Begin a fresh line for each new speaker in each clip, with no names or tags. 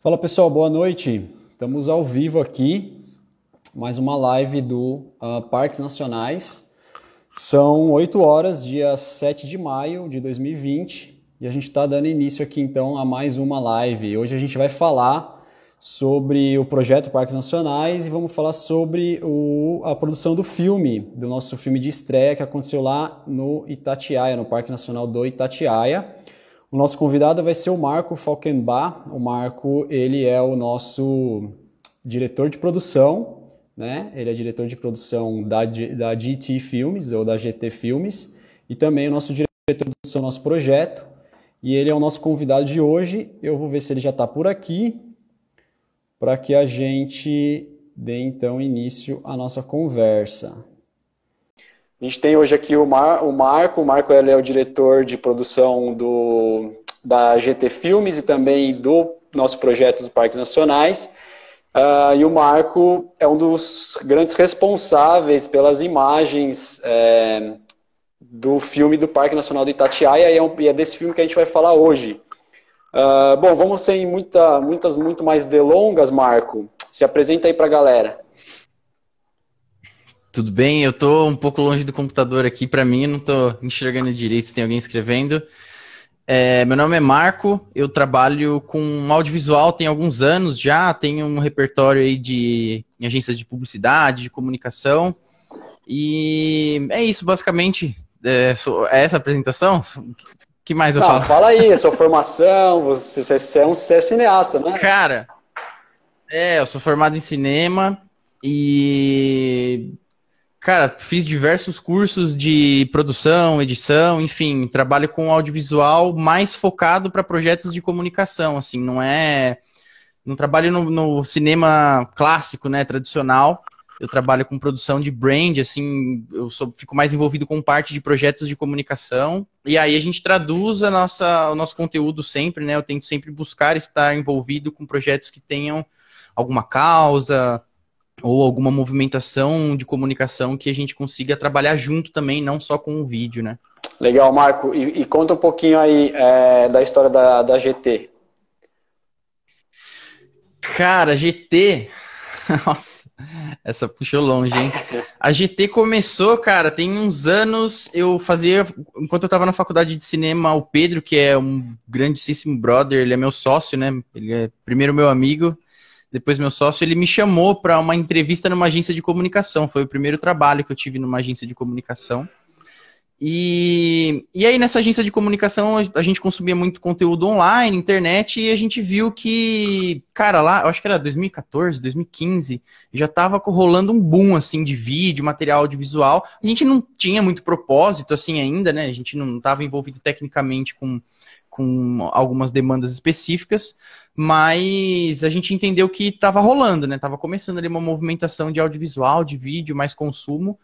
Fala pessoal, boa noite. Estamos ao vivo aqui, mais uma live do uh, Parques Nacionais. São 8 horas, dia 7 de maio de 2020, e a gente está dando início aqui então a mais uma live. Hoje a gente vai falar sobre o projeto Parques Nacionais e vamos falar sobre o, a produção do filme, do nosso filme de estreia que aconteceu lá no Itatiaia, no Parque Nacional do Itatiaia. O nosso convidado vai ser o Marco Falkenbach. O Marco, ele é o nosso diretor de produção, né? Ele é diretor de produção da, da GT Filmes, ou da GT Filmes, e também o nosso diretor de produção do nosso projeto. E ele é o nosso convidado de hoje. Eu vou ver se ele já está por aqui, para que a gente dê então início à nossa conversa. A gente tem hoje aqui o, Mar, o Marco. O Marco ele é o diretor de produção do, da GT Filmes e também do nosso projeto dos Parques Nacionais. Uh, e o Marco é um dos grandes responsáveis pelas imagens é, do filme do Parque Nacional do Itatiaia e é, um, e é, desse filme que a gente vai falar hoje. Uh, bom, vamos sem muita, muitas muito mais delongas, Marco. Se apresenta aí para a galera.
Tudo bem? Eu tô um pouco longe do computador aqui, para mim, não tô enxergando direito se tem alguém escrevendo. É, meu nome é Marco, eu trabalho com audiovisual tem alguns anos já, tenho um repertório aí de em agências de publicidade, de comunicação. E é isso, basicamente. É, é essa apresentação? O que mais eu não, falo?
Fala aí, a sua formação, você, você, é um, você é cineasta, né?
Cara, é, eu sou formado em cinema e Cara, fiz diversos cursos de produção, edição, enfim, trabalho com audiovisual mais focado para projetos de comunicação, assim, não é. Não trabalho no, no, cinema clássico, né, tradicional. Eu trabalho com produção de brand, assim, eu sou, fico mais envolvido com parte de projetos de comunicação. E aí a gente traduz a nossa, o nosso conteúdo sempre, né? Eu tento sempre buscar estar envolvido com projetos que tenham alguma causa, ou alguma movimentação de comunicação que a gente consiga trabalhar junto também, não só com o vídeo, né?
Legal, Marco. E, e conta um pouquinho aí é, da história da, da GT.
Cara, GT. Nossa, essa puxou longe, hein? A GT começou, cara, tem uns anos. Eu fazia, enquanto eu tava na faculdade de cinema, o Pedro, que é um grandíssimo brother, ele é meu sócio, né? Ele é primeiro meu amigo depois meu sócio, ele me chamou para uma entrevista numa agência de comunicação. Foi o primeiro trabalho que eu tive numa agência de comunicação. E, e aí, nessa agência de comunicação, a gente consumia muito conteúdo online, internet, e a gente viu que, cara, lá, eu acho que era 2014, 2015, já estava rolando um boom, assim, de vídeo, material audiovisual. A gente não tinha muito propósito, assim, ainda, né? A gente não estava envolvido tecnicamente com, com algumas demandas específicas, mas a gente entendeu que estava rolando, né? Tava começando ali uma movimentação de audiovisual, de vídeo, mais consumo.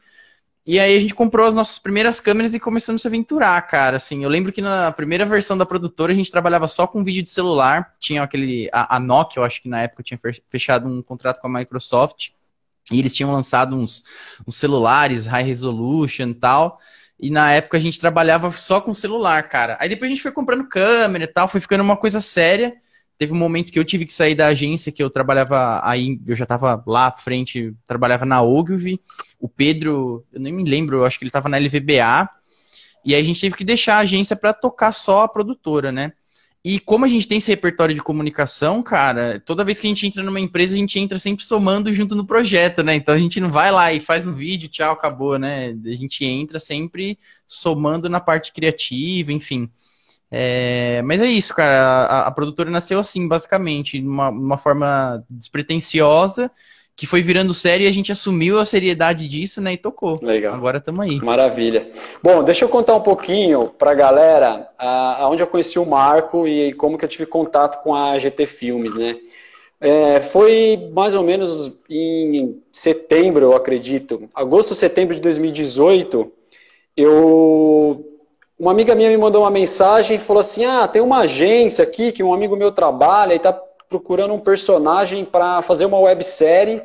E aí a gente comprou as nossas primeiras câmeras e começamos a se aventurar, cara. Assim, eu lembro que na primeira versão da produtora a gente trabalhava só com vídeo de celular. Tinha aquele. A, a Nokia, eu acho que na época tinha fechado um contrato com a Microsoft. E eles tinham lançado uns, uns celulares high resolution e tal. E na época a gente trabalhava só com celular, cara. Aí depois a gente foi comprando câmera e tal, foi ficando uma coisa séria teve um momento que eu tive que sair da agência que eu trabalhava aí, eu já estava lá à frente, trabalhava na Ogilvy. O Pedro, eu nem me lembro, eu acho que ele estava na LVBA. E aí a gente teve que deixar a agência para tocar só a produtora, né? E como a gente tem esse repertório de comunicação, cara, toda vez que a gente entra numa empresa, a gente entra sempre somando junto no projeto, né? Então a gente não vai lá e faz um vídeo, tchau, acabou, né? A gente entra sempre somando na parte criativa, enfim. É, mas é isso, cara. A, a, produtora nasceu assim, basicamente, de uma, uma forma despretensiosa, que foi virando série e a gente assumiu a seriedade disso, né? E tocou.
Legal.
Agora estamos aí.
Maravilha. Bom, deixa eu contar um pouquinho pra galera aonde eu conheci o Marco e como que eu tive contato com a GT Filmes, né? É, foi mais ou menos em setembro, eu acredito. Agosto, setembro de 2018, eu uma amiga minha me mandou uma mensagem e falou assim: Ah, tem uma agência aqui que um amigo meu trabalha e está procurando um personagem para fazer uma websérie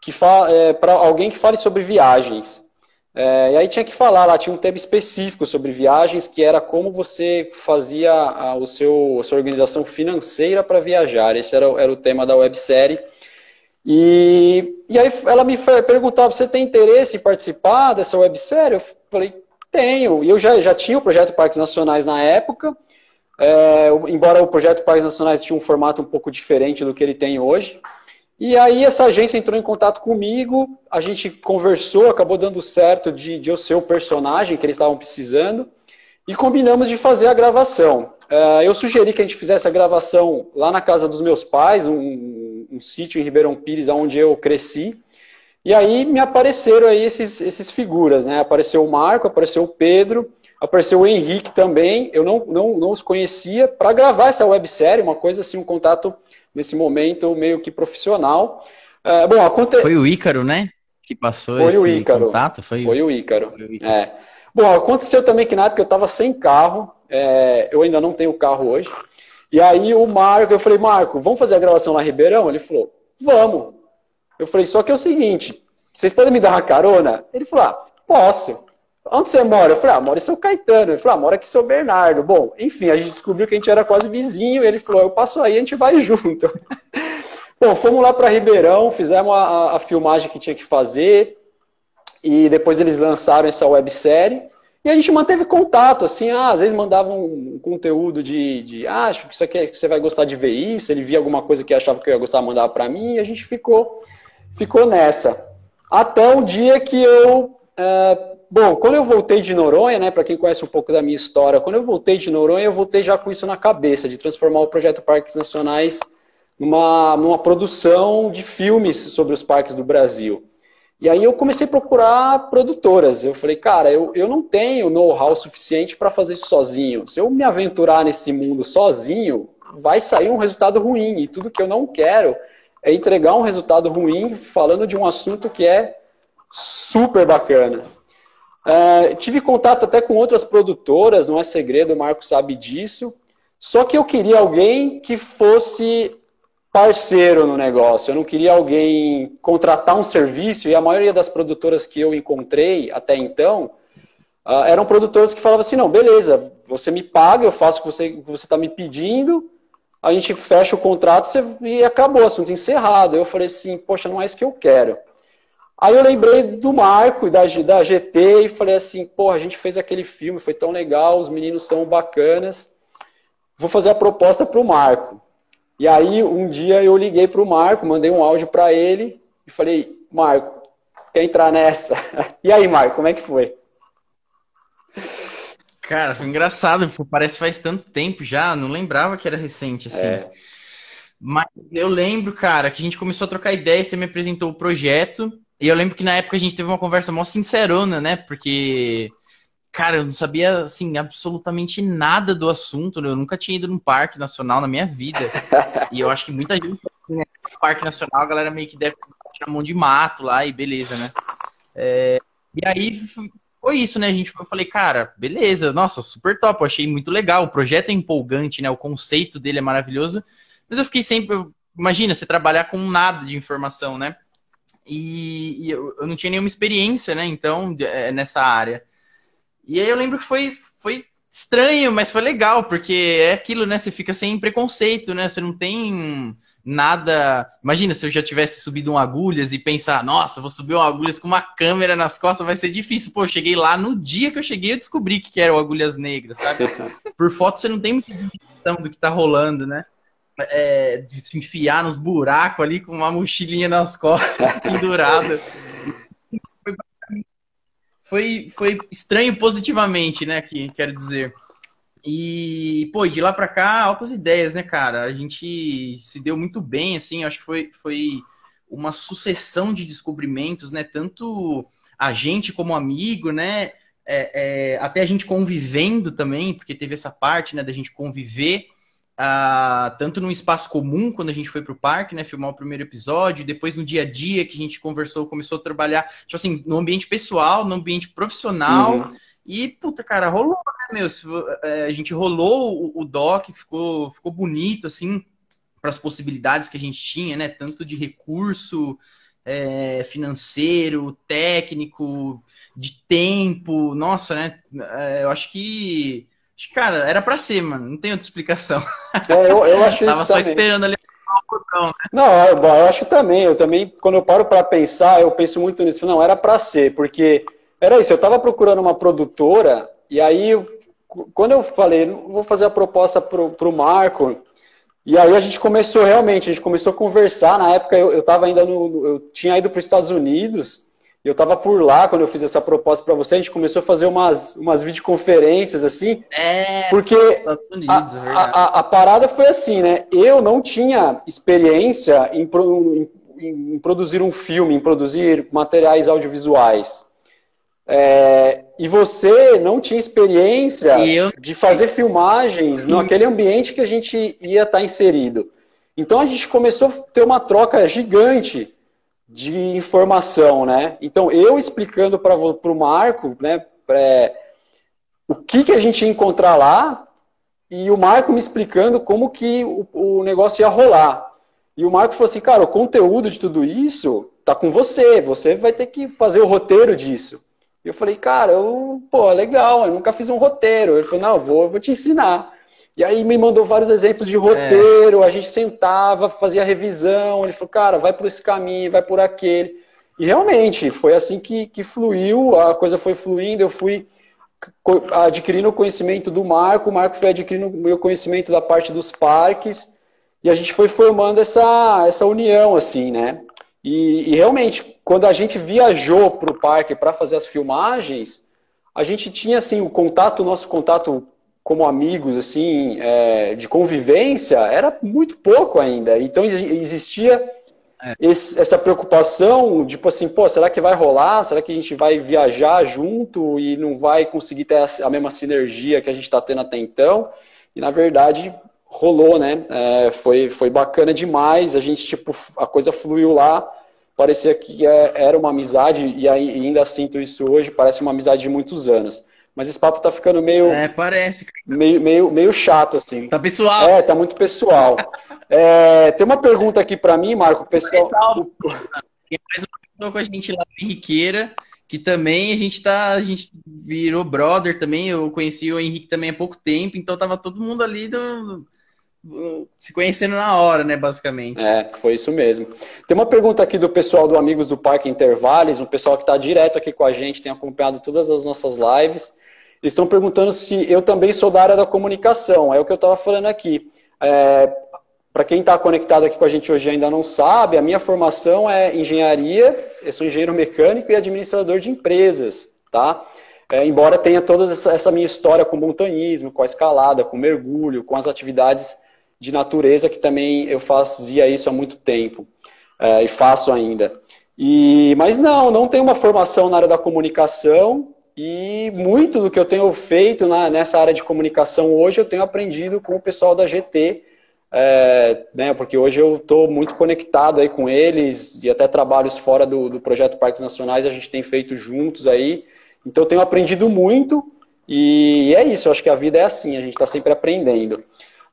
que é, para alguém que fale sobre viagens. É, e aí tinha que falar, lá tinha um tema específico sobre viagens, que era como você fazia a, o seu, a sua organização financeira para viajar. Esse era, era o tema da websérie. E, e aí ela me perguntava, você tem interesse em participar dessa websérie? Eu falei, tenho. E eu já, já tinha o projeto Parques Nacionais na época, é, embora o projeto Parques Nacionais tinha um formato um pouco diferente do que ele tem hoje. E aí essa agência entrou em contato comigo, a gente conversou, acabou dando certo de, de eu ser o personagem que eles estavam precisando, e combinamos de fazer a gravação. Uh, eu sugeri que a gente fizesse a gravação lá na casa dos meus pais, um, um sítio em Ribeirão Pires, onde eu cresci, e aí me apareceram aí esses, esses figuras, né? Apareceu o Marco, apareceu o Pedro, apareceu o Henrique também, eu não, não, não os conhecia, para gravar essa websérie, uma coisa assim, um contato nesse momento meio que profissional.
É, bom, aconte... Foi o Ícaro, né? Que passou
foi
esse
o Ícaro.
contato?
Foi, foi o Ícaro. Foi o Ícaro. É. Bom, aconteceu também que na época eu estava sem carro, é, eu ainda não tenho carro hoje. E aí o Marco, eu falei, Marco, vamos fazer a gravação lá em Ribeirão? Ele falou, vamos. Eu falei, só que é o seguinte, vocês podem me dar uma carona? Ele falou, ah, posso. Onde você mora? Eu falei, ah, mora em São Caetano. Ele falou, ah, mora aqui em São Bernardo. Bom, enfim, a gente descobriu que a gente era quase vizinho. ele falou, eu passo aí, a gente vai junto. Bom, fomos lá para Ribeirão, fizemos a, a, filmagem que tinha que fazer. E depois eles lançaram essa websérie. E a gente manteve contato, assim, ah, às vezes mandavam um conteúdo de, de ah, acho que, isso aqui, que você vai gostar de ver isso. Ele via alguma coisa que achava que eu ia gostar, mandava para mim. E a gente ficou, ficou nessa. Até o dia que eu... Uh, Bom, quando eu voltei de Noronha, né, para quem conhece um pouco da minha história, quando eu voltei de Noronha, eu voltei já com isso na cabeça, de transformar o projeto Parques Nacionais numa, numa produção de filmes sobre os parques do Brasil. E aí eu comecei a procurar produtoras. Eu falei, cara, eu, eu não tenho know-how suficiente para fazer isso sozinho. Se eu me aventurar nesse mundo sozinho, vai sair um resultado ruim. E tudo que eu não quero é entregar um resultado ruim falando de um assunto que é super bacana. Uh, tive contato até com outras produtoras, não é segredo, o Marco sabe disso. Só que eu queria alguém que fosse parceiro no negócio. Eu não queria alguém contratar um serviço, e a maioria das produtoras que eu encontrei até então uh, eram produtoras que falavam assim: não, beleza, você me paga, eu faço o que você está me pedindo, a gente fecha o contrato e acabou, assunto encerrado. Eu falei assim: poxa, não é isso que eu quero. Aí eu lembrei do Marco e da, da GT e falei assim, porra, a gente fez aquele filme, foi tão legal, os meninos são bacanas, vou fazer a proposta para o Marco. E aí um dia eu liguei para o Marco, mandei um áudio para ele e falei, Marco, quer entrar nessa? E aí, Marco, como é que foi?
Cara, foi engraçado, parece que faz tanto tempo já, não lembrava que era recente assim. É. Mas eu lembro, cara, que a gente começou a trocar ideia, você me apresentou o projeto, e eu lembro que na época a gente teve uma conversa mó sincerona, né? Porque, cara, eu não sabia, assim, absolutamente nada do assunto. Né? Eu nunca tinha ido num parque nacional na minha vida. e eu acho que muita gente, né? Parque nacional, a galera meio que deve tirar mão de mato lá e beleza, né? É... E aí foi isso, né? A gente, eu falei, cara, beleza, nossa, super top, eu achei muito legal. O projeto é empolgante, né? O conceito dele é maravilhoso. Mas eu fiquei sempre. Imagina, você trabalhar com nada de informação, né? E, e eu, eu, não tinha nenhuma experiência, né? Então, é, nessa área. E aí eu lembro que foi, foi estranho, mas foi legal, porque é aquilo, né? Você fica sem preconceito, né? Você não tem nada. Imagina se eu já tivesse subido um agulhas e pensar, nossa, vou subir um agulhas com uma câmera nas costas, vai ser difícil. Pô, eu cheguei lá, no dia que eu cheguei, eu descobri que era o agulhas negras, sabe? Por foto você não tem muita noção do que tá rolando, né? é, de se enfiar nos buracos ali com uma mochilinha nas costas, pendurada. Foi, foi estranho positivamente, né? Que quero dizer. E, pô, de lá pra cá, altas ideias, né, cara? A gente se deu muito bem, assim, acho que foi, foi uma sucessão de descobrimentos, né? Tanto a gente como amigo, né? É, é, até a gente convivendo também, porque teve essa parte, né, da gente conviver Uh, tanto no espaço comum, quando a gente foi para o parque, né, filmar o primeiro episódio, depois no dia a dia que a gente conversou, começou a trabalhar, tipo assim, no ambiente pessoal, no ambiente profissional. Uhum. E, puta, cara, rolou, meu? É, a gente rolou o, o doc, ficou, ficou bonito, assim, para as possibilidades que a gente tinha, né? Tanto de recurso é, financeiro, técnico, de tempo. Nossa, né? É, eu acho que. Cara, era pra ser, mano. Não tem outra explicação.
É, eu, eu acho
Tava só
também.
esperando ali.
Não, eu, eu acho também. Eu também, quando eu paro para pensar, eu penso muito nisso. Não, era para ser, porque era isso. Eu estava procurando uma produtora e aí, quando eu falei, vou fazer a proposta pro, pro Marco, e aí a gente começou realmente, a gente começou a conversar. Na época eu, eu tava ainda no, eu tinha ido para os Estados Unidos. Eu estava por lá quando eu fiz essa proposta para você. A gente começou a fazer umas, umas videoconferências assim.
É,
porque
Unidos,
a, é a, a, a, parada foi assim, né? Eu não tinha experiência em, em, em produzir um filme, em produzir materiais audiovisuais. É, e você não tinha experiência de fazer filmagens naquele ambiente que a gente ia estar inserido. Então a gente começou a ter uma troca gigante de informação, né? Então eu explicando para o Marco, né, é, o que, que a gente ia encontrar lá e o Marco me explicando como que o, o negócio ia rolar. E o Marco falou assim, cara, o conteúdo de tudo isso tá com você, você vai ter que fazer o roteiro disso. E eu falei, cara, eu, pô, legal, eu nunca fiz um roteiro. Ele falou, não, vou, vou te ensinar. E aí me mandou vários exemplos de roteiro, é. a gente sentava, fazia revisão, ele falou, cara, vai por esse caminho, vai por aquele. E realmente, foi assim que, que fluiu, a coisa foi fluindo, eu fui adquirindo o conhecimento do Marco, o Marco foi adquirindo o meu conhecimento da parte dos parques, e a gente foi formando essa, essa união, assim, né? E, e realmente, quando a gente viajou para o parque para fazer as filmagens, a gente tinha, assim, o contato, o nosso contato como amigos, assim, é, de convivência, era muito pouco ainda. Então existia é. esse, essa preocupação, tipo assim, pô, será que vai rolar? Será que a gente vai viajar junto e não vai conseguir ter a, mesma sinergia que a gente está tendo até então? E na verdade rolou, né? É, foi, foi bacana demais. A gente, tipo, a coisa fluiu lá. Parecia que é, era uma amizade, e ainda sinto isso hoje, parece uma amizade de muitos anos. Mas esse papo tá ficando meio.
É, parece.
Meio, meio, meio chato, assim.
Tá pessoal.
É, tá muito pessoal. é, tem uma pergunta aqui para mim, Marco. Pessoal.
Tem mais uma pessoa com a gente lá Henriqueira, que também a gente tá. A gente virou brother também. Eu conheci o Henrique também há pouco tempo, então tava todo mundo ali do, se conhecendo na hora, né, basicamente.
É, foi isso mesmo. Tem uma pergunta aqui do pessoal do Amigos do Parque Intervales, um pessoal que está direto aqui com a gente, tem acompanhado todas as nossas lives. Eles estão perguntando se eu também sou da área da comunicação. É o que eu estava falando aqui. É, Para quem está conectado aqui com a gente hoje ainda não sabe, a minha formação é engenharia, eu sou engenheiro mecânico e administrador de empresas, tá? É, embora tenha toda essa, minha história com montanhismo, com a escalada, com mergulho, com as atividades de natureza, que também eu fazia isso há muito tempo é, e faço ainda. E, mas não, não tenho uma formação na área da comunicação, e muito do que eu tenho feito na, nessa área de comunicação hoje eu tenho aprendido com o pessoal da GT, é, né, porque hoje eu estou muito conectado aí com eles e até trabalhos fora do, do projeto Parques Nacionais a gente tem feito juntos aí. Então eu tenho aprendido muito e é isso, eu acho que a vida é assim, a gente está sempre aprendendo.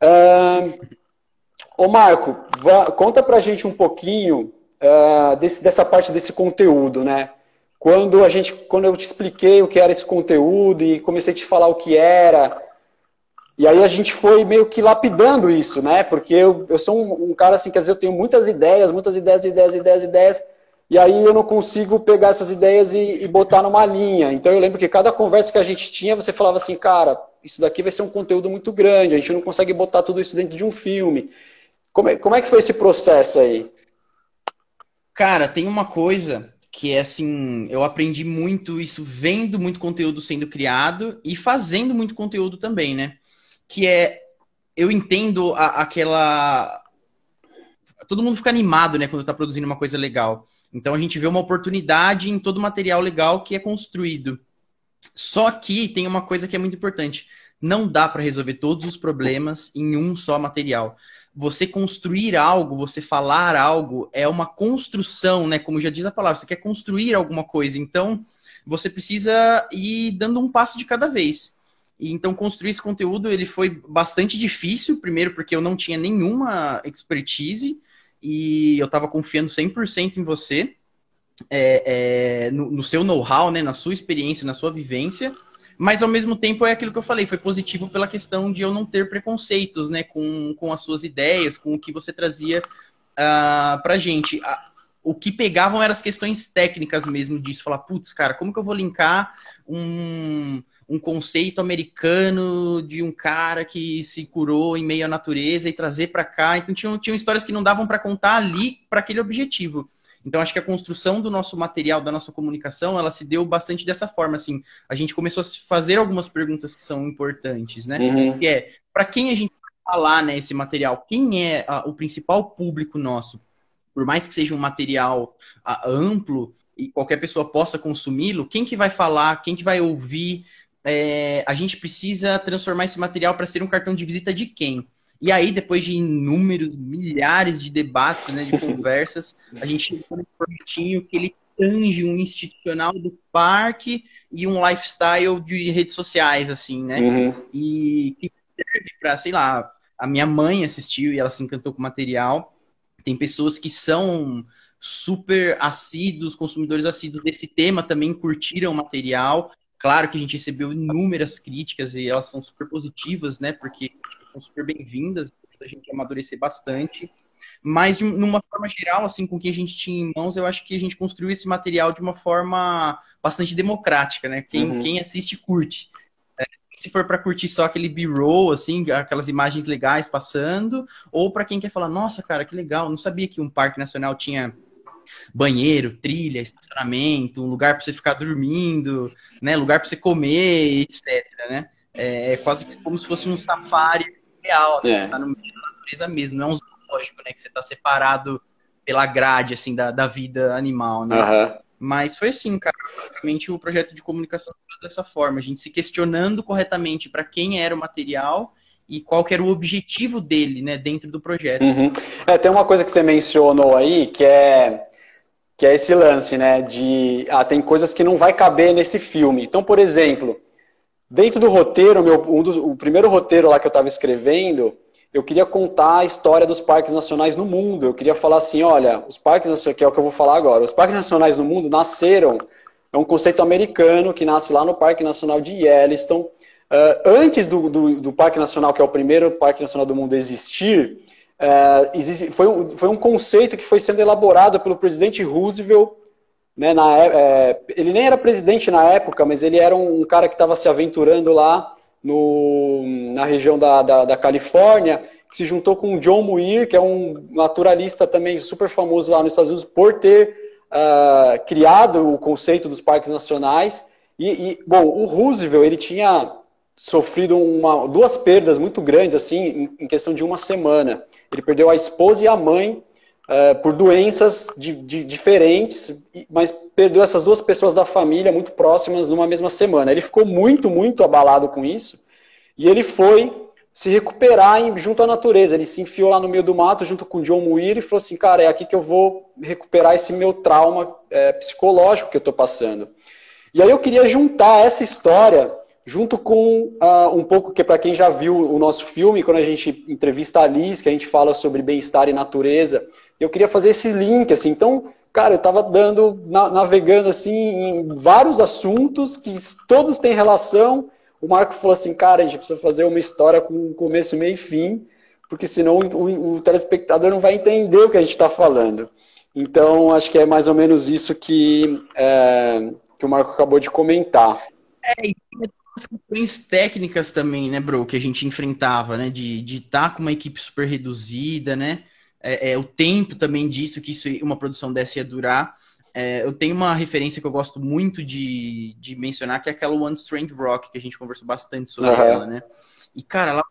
Uh, ô Marco, vá, conta pra gente um pouquinho uh, desse, dessa parte desse conteúdo, né? Quando a gente, quando eu te expliquei o que era esse conteúdo e comecei a te falar o que era, e aí a gente foi meio que lapidando isso, né? Porque eu, eu sou um, um cara assim, quer dizer, eu tenho muitas ideias, muitas ideias, ideias, ideias, ideias, e aí eu não consigo pegar essas ideias e, e botar numa linha. Então eu lembro que cada conversa que a gente tinha, você falava assim, cara, isso daqui vai ser um conteúdo muito grande, a gente não consegue botar tudo isso dentro de um filme. Como é, como é que foi esse processo aí?
Cara, tem uma coisa que é assim, eu aprendi muito isso vendo muito conteúdo sendo criado e fazendo muito conteúdo também, né? Que é, eu entendo a, aquela. Todo mundo fica animado, né, quando tá produzindo uma coisa legal. Então a gente vê uma oportunidade em todo material legal que é construído. Só que tem uma coisa que é muito importante. Não dá para resolver todos os problemas em um só material você construir algo, você falar algo, é uma construção, né? Como já diz a palavra, você quer construir alguma coisa. Então, você precisa ir dando um passo de cada vez. E, então, construir esse conteúdo, ele foi bastante difícil, primeiro porque eu não tinha nenhuma expertise e eu estava confiando 100% em você. É, é, no, no, seu know-how, né, na sua experiência, na sua vivência, mas ao mesmo tempo é aquilo que eu falei, foi positivo pela questão de eu não ter preconceitos, né, com, com as suas ideias, com o que você trazia uh, pra gente. o que pegavam eram as questões técnicas mesmo disso, falar, putz, cara, como que eu vou linkar um, um conceito americano de um cara que se curou em meio à natureza e trazer para cá. Então tinham, tinham histórias que não davam para contar ali para aquele objetivo. Então, acho que a construção do nosso material, da nossa comunicação, ela se deu bastante dessa forma, assim. A gente começou a fazer algumas perguntas que são importantes, né? Uhum. Que é, para quem a gente vai falar, né, esse material? Quem é a, o principal público nosso? Por mais que seja um material a, amplo e qualquer pessoa possa consumi-lo, quem que vai falar? Quem que vai ouvir? É, a gente precisa transformar esse material para ser um cartão de visita de quem? E aí, depois de inúmeros, milhares de debates, né, de conversas, a gente chegou num formatinho que ele tange um institucional do parque e um lifestyle de redes sociais, assim, né? Uhum. E que serve para, sei lá, a minha mãe assistiu e ela se encantou com o material. Tem pessoas que são super assíduos, consumidores assíduos desse tema, também curtiram o material. Claro que a gente recebeu inúmeras críticas e elas são super positivas, né? Porque são super bem-vindas, a gente amadurecer bastante. Mas, de uma forma geral, assim, com o que a gente tinha em mãos, eu acho que a gente construiu esse material de uma forma bastante democrática, né? Quem, uhum. quem assiste, curte. É, se for para curtir só aquele B-roll, assim, aquelas imagens legais passando, ou para quem quer falar, nossa, cara, que legal, não sabia que um parque nacional tinha banheiro, trilha, estacionamento, um lugar para você ficar dormindo, né, lugar para você comer, etc, né? É quase como se fosse um safari real, né? É. Tá no meio da natureza mesmo, não é um zoológico, né? Que você tá separado pela grade, assim, da, da vida animal, né? Uhum. Mas foi assim, cara, basicamente o projeto de comunicação foi dessa forma, a gente se questionando corretamente para quem era o material e qual era o objetivo dele, né, dentro do projeto.
Uhum. É, tem uma coisa que você mencionou aí, que é que é esse lance, né, de ah, tem coisas que não vai caber nesse filme. Então, por exemplo, Dentro do roteiro, meu, um dos, o primeiro roteiro lá que eu estava escrevendo, eu queria contar a história dos parques nacionais no mundo. Eu queria falar assim, olha, os parques nacionais, que é o que eu vou falar agora, os parques nacionais no mundo nasceram, é um conceito americano que nasce lá no Parque Nacional de Yellowstone. Uh, antes do, do, do, Parque Nacional, que é o primeiro Parque Nacional do mundo existir, uh, existe, foi, um, foi um conceito que foi sendo elaborado pelo presidente Roosevelt né, na, é, é, ele nem era presidente na época, mas ele era um cara que estava se aventurando lá no, na região da, da, da, Califórnia, que se juntou com John Muir, que é um naturalista também super famoso lá nos Estados Unidos, por ter uh, criado o conceito dos parques nacionais. E, e, bom, o Roosevelt ele tinha sofrido uma, duas perdas muito grandes assim em, questão de uma semana. Ele perdeu a esposa e a mãe uh, por doenças de, de, diferentes, mas perdeu essas duas pessoas da família muito próximas numa mesma semana. Ele ficou muito, muito abalado com isso e ele foi se recuperar em, junto à natureza. Ele se enfiou lá no meio do mato junto com John Muir e falou assim, cara, é aqui que eu vou recuperar esse meu trauma é, psicológico que eu estou passando. E aí eu queria juntar essa história junto com uh, um pouco que para quem já viu o nosso filme, quando a gente entrevista a Liz, que a gente fala sobre bem-estar e natureza, eu queria fazer esse link, assim, então, cara, eu estava dando, na, navegando, assim, em vários assuntos que todos têm relação, o Marco falou assim, cara, a gente precisa fazer uma história com começo, meio e fim, porque senão o, o telespectador não vai entender o que a gente está falando. Então, acho que é mais ou menos isso que, é, que o Marco acabou de comentar.
É, questões técnicas também, né, bro, que a gente enfrentava, né, de estar tá com uma equipe super reduzida, né, é, é, o tempo também disso, que isso uma produção dessa ia durar. É, eu tenho uma referência que eu gosto muito de, de mencionar, que é aquela One Strange Rock, que a gente conversou bastante sobre uhum. ela, né, e, cara, ela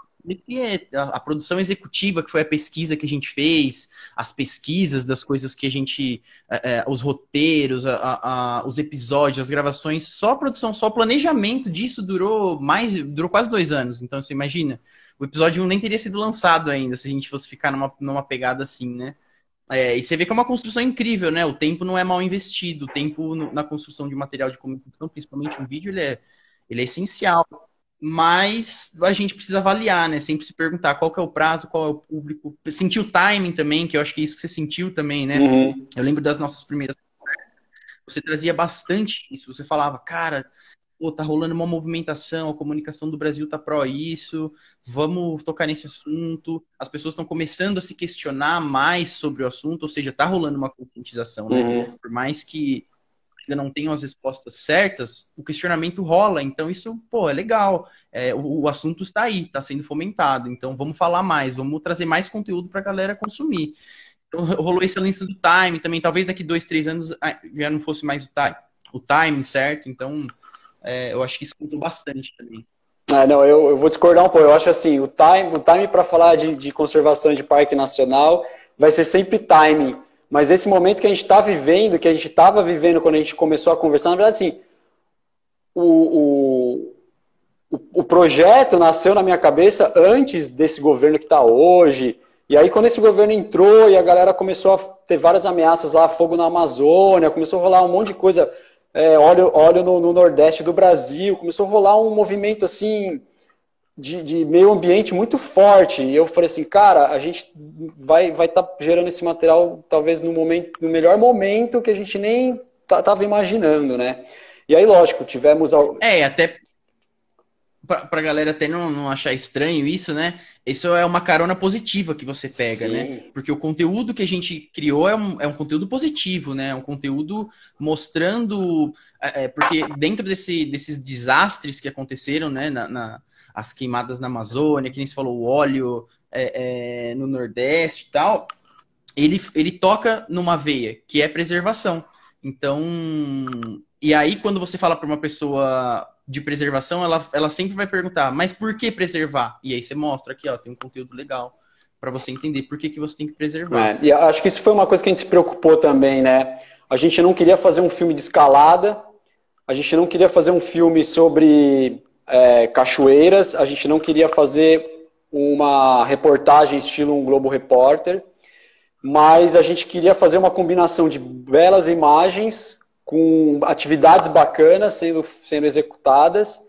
a, produção executiva, que foi a pesquisa que a gente fez, as pesquisas das coisas que a gente. É, é, os roteiros, a, a, os episódios, as gravações, só a produção, só o planejamento disso durou mais. durou quase dois anos. Então você imagina. O episódio 1 nem teria sido lançado ainda se a gente fosse ficar numa, numa pegada assim, né? É, e você vê que é uma construção incrível, né? O tempo não é mal investido. O tempo no, na construção de material de comunicação, principalmente um vídeo, ele é, ele é essencial mas a gente precisa avaliar, né? Sempre se perguntar qual que é o prazo, qual é o público. Sentir o timing também, que eu acho que é isso que você sentiu também, né? Uhum. Eu lembro das nossas primeiras você trazia bastante isso. Você falava, cara, pô, tá rolando uma movimentação, a comunicação do Brasil tá pró isso, vamos tocar nesse assunto. As pessoas estão começando a se questionar mais sobre o assunto, ou seja, tá rolando uma conscientização, né? Uhum. Por mais que ainda não tenham as respostas certas, o questionamento rola. Então, isso, pô, é legal. É, o, o, assunto está aí, está sendo fomentado. Então, vamos falar mais, vamos trazer mais conteúdo para a galera consumir. Então, rolou esse lance do time também. Talvez daqui dois, três anos já não fosse mais o time, o time certo? Então, é, eu acho que isso contou bastante também.
Ah, não, eu, eu vou discordar um pouco. Eu acho assim, o time, o time para falar de, de conservação de parque nacional vai ser sempre timing. Mas esse momento que a gente está vivendo, que a gente estava vivendo quando a gente começou a conversar, na verdade, assim, o, o, o projeto nasceu na minha cabeça antes desse governo que está hoje. E aí, quando esse governo entrou e a galera começou a ter várias ameaças lá, fogo na Amazônia, começou a rolar um monte de coisa, é, óleo, óleo no, no Nordeste do Brasil, começou a rolar um movimento assim de, de, meio ambiente muito forte. E eu falei assim, cara, a gente vai vai estar tá gerando esse material talvez no momento no melhor momento que a gente nem estava imaginando, né? E aí, lógico, tivemos.
É, até pra, pra galera até não, não achar estranho isso, né? Isso é uma carona positiva que você pega, né? Sim. né? Porque o conteúdo que a gente criou é um, é um conteúdo positivo, né? É um conteúdo mostrando. É, é, porque dentro desse, desses desastres que aconteceram, né, na, na as queimadas na Amazônia, que nem se falou, o óleo é, é, no Nordeste e tal, ele, ele toca numa veia, que é preservação. Então, e aí quando você fala para uma pessoa de preservação, ela, ela sempre vai perguntar, mas por que preservar? E aí você mostra aqui, ó, tem um conteúdo legal para você entender por que, que você tem que preservar.
É, e acho que isso foi uma coisa que a gente se preocupou também, né? A gente não queria fazer um filme de escalada, a gente não queria fazer um filme sobre é, cachoeiras, a gente não queria fazer uma reportagem estilo um Globo Repórter, mas a gente queria fazer uma combinação de belas imagens com atividades bacanas sendo, sendo executadas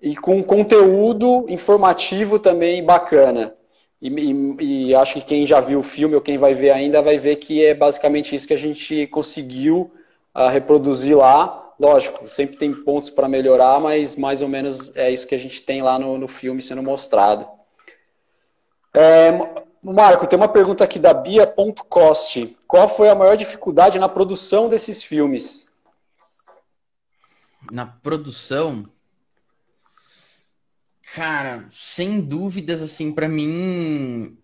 e com conteúdo informativo também bacana. E, e, e, acho que quem já viu o filme ou quem vai ver ainda vai ver que é basicamente isso que a gente conseguiu uh, reproduzir lá lógico, sempre tem pontos para melhorar, mas mais ou menos é isso que a gente tem lá no, no filme sendo mostrado. É, Marco, tem uma pergunta aqui da Bia.cost. Qual foi a maior dificuldade na produção desses filmes?
Na produção? Cara, sem dúvidas, assim, para mim,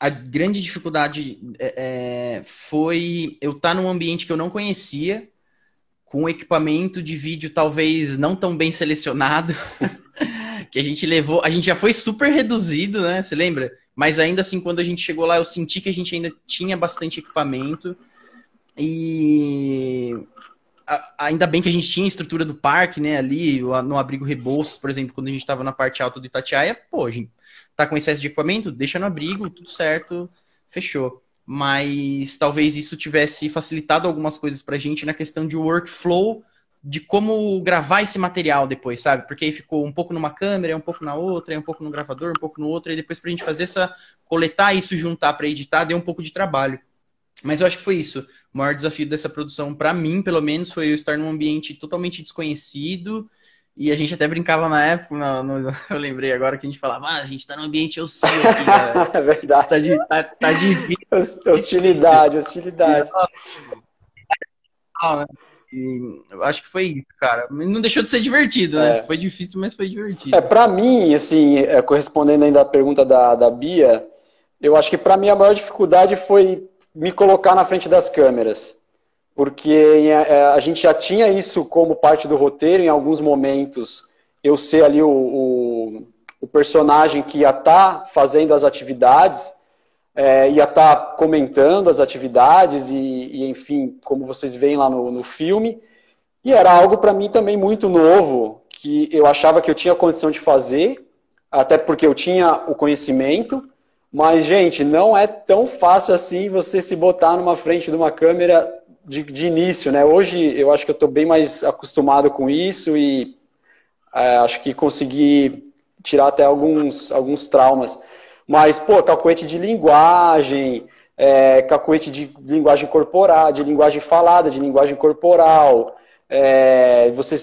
a grande dificuldade é, é foi eu estar tá num ambiente que eu não conhecia, com equipamento de vídeo talvez não tão bem selecionado, que a gente levou, a gente já foi super reduzido, né? Você lembra? Mas ainda assim, quando a gente chegou lá, eu senti que a gente ainda tinha bastante equipamento e ainda bem que a gente tinha a estrutura do parque, né? Ali no abrigo Rebouças, por exemplo, quando a gente estava na parte alta do Itatiaia, pô, a gente tá com excesso de equipamento, deixa no abrigo, tudo certo, fechou mas talvez isso tivesse facilitado algumas coisas para gente na questão de workflow de como gravar esse material depois, sabe? Porque aí ficou um pouco numa câmera, um pouco na outra, um pouco no gravador, um pouco no outro, e depois para a gente fazer essa coletar isso, juntar para editar, deu um pouco de trabalho. Mas eu acho que foi isso. O maior desafio dessa produção, para mim, pelo menos, foi eu estar num ambiente totalmente desconhecido e a gente até brincava na época, no, no, eu lembrei agora que a gente falava, ah, a gente tá no ambiente hostil aqui,
É verdade.
Tá, de, tá, tá difícil.
Hostilidade, hostilidade.
E acho que foi isso, cara. Não deixou de ser divertido, né? É. Foi difícil, mas foi divertido.
É, pra mim, assim, é, correspondendo ainda à pergunta da, da Bia, eu acho que para mim a maior dificuldade foi me colocar na frente das câmeras porque é, a gente já tinha isso como parte do roteiro, em alguns momentos eu ser ali o, o, o personagem que ia estar tá fazendo as atividades, é, ia estar tá comentando as atividades e, e, enfim, como vocês veem lá no, no filme. E era algo para mim também muito novo, que eu achava que eu tinha condição de fazer, até porque eu tinha o conhecimento, mas, gente, não é tão fácil assim você se botar numa frente de uma câmera de, de início, né? Hoje eu acho que eu estou bem mais acostumado com isso e é, acho que consegui tirar até alguns, alguns traumas. Mas, pô, calculete de linguagem, é, cacuete de linguagem corporal, de linguagem falada, de linguagem corporal. É, você,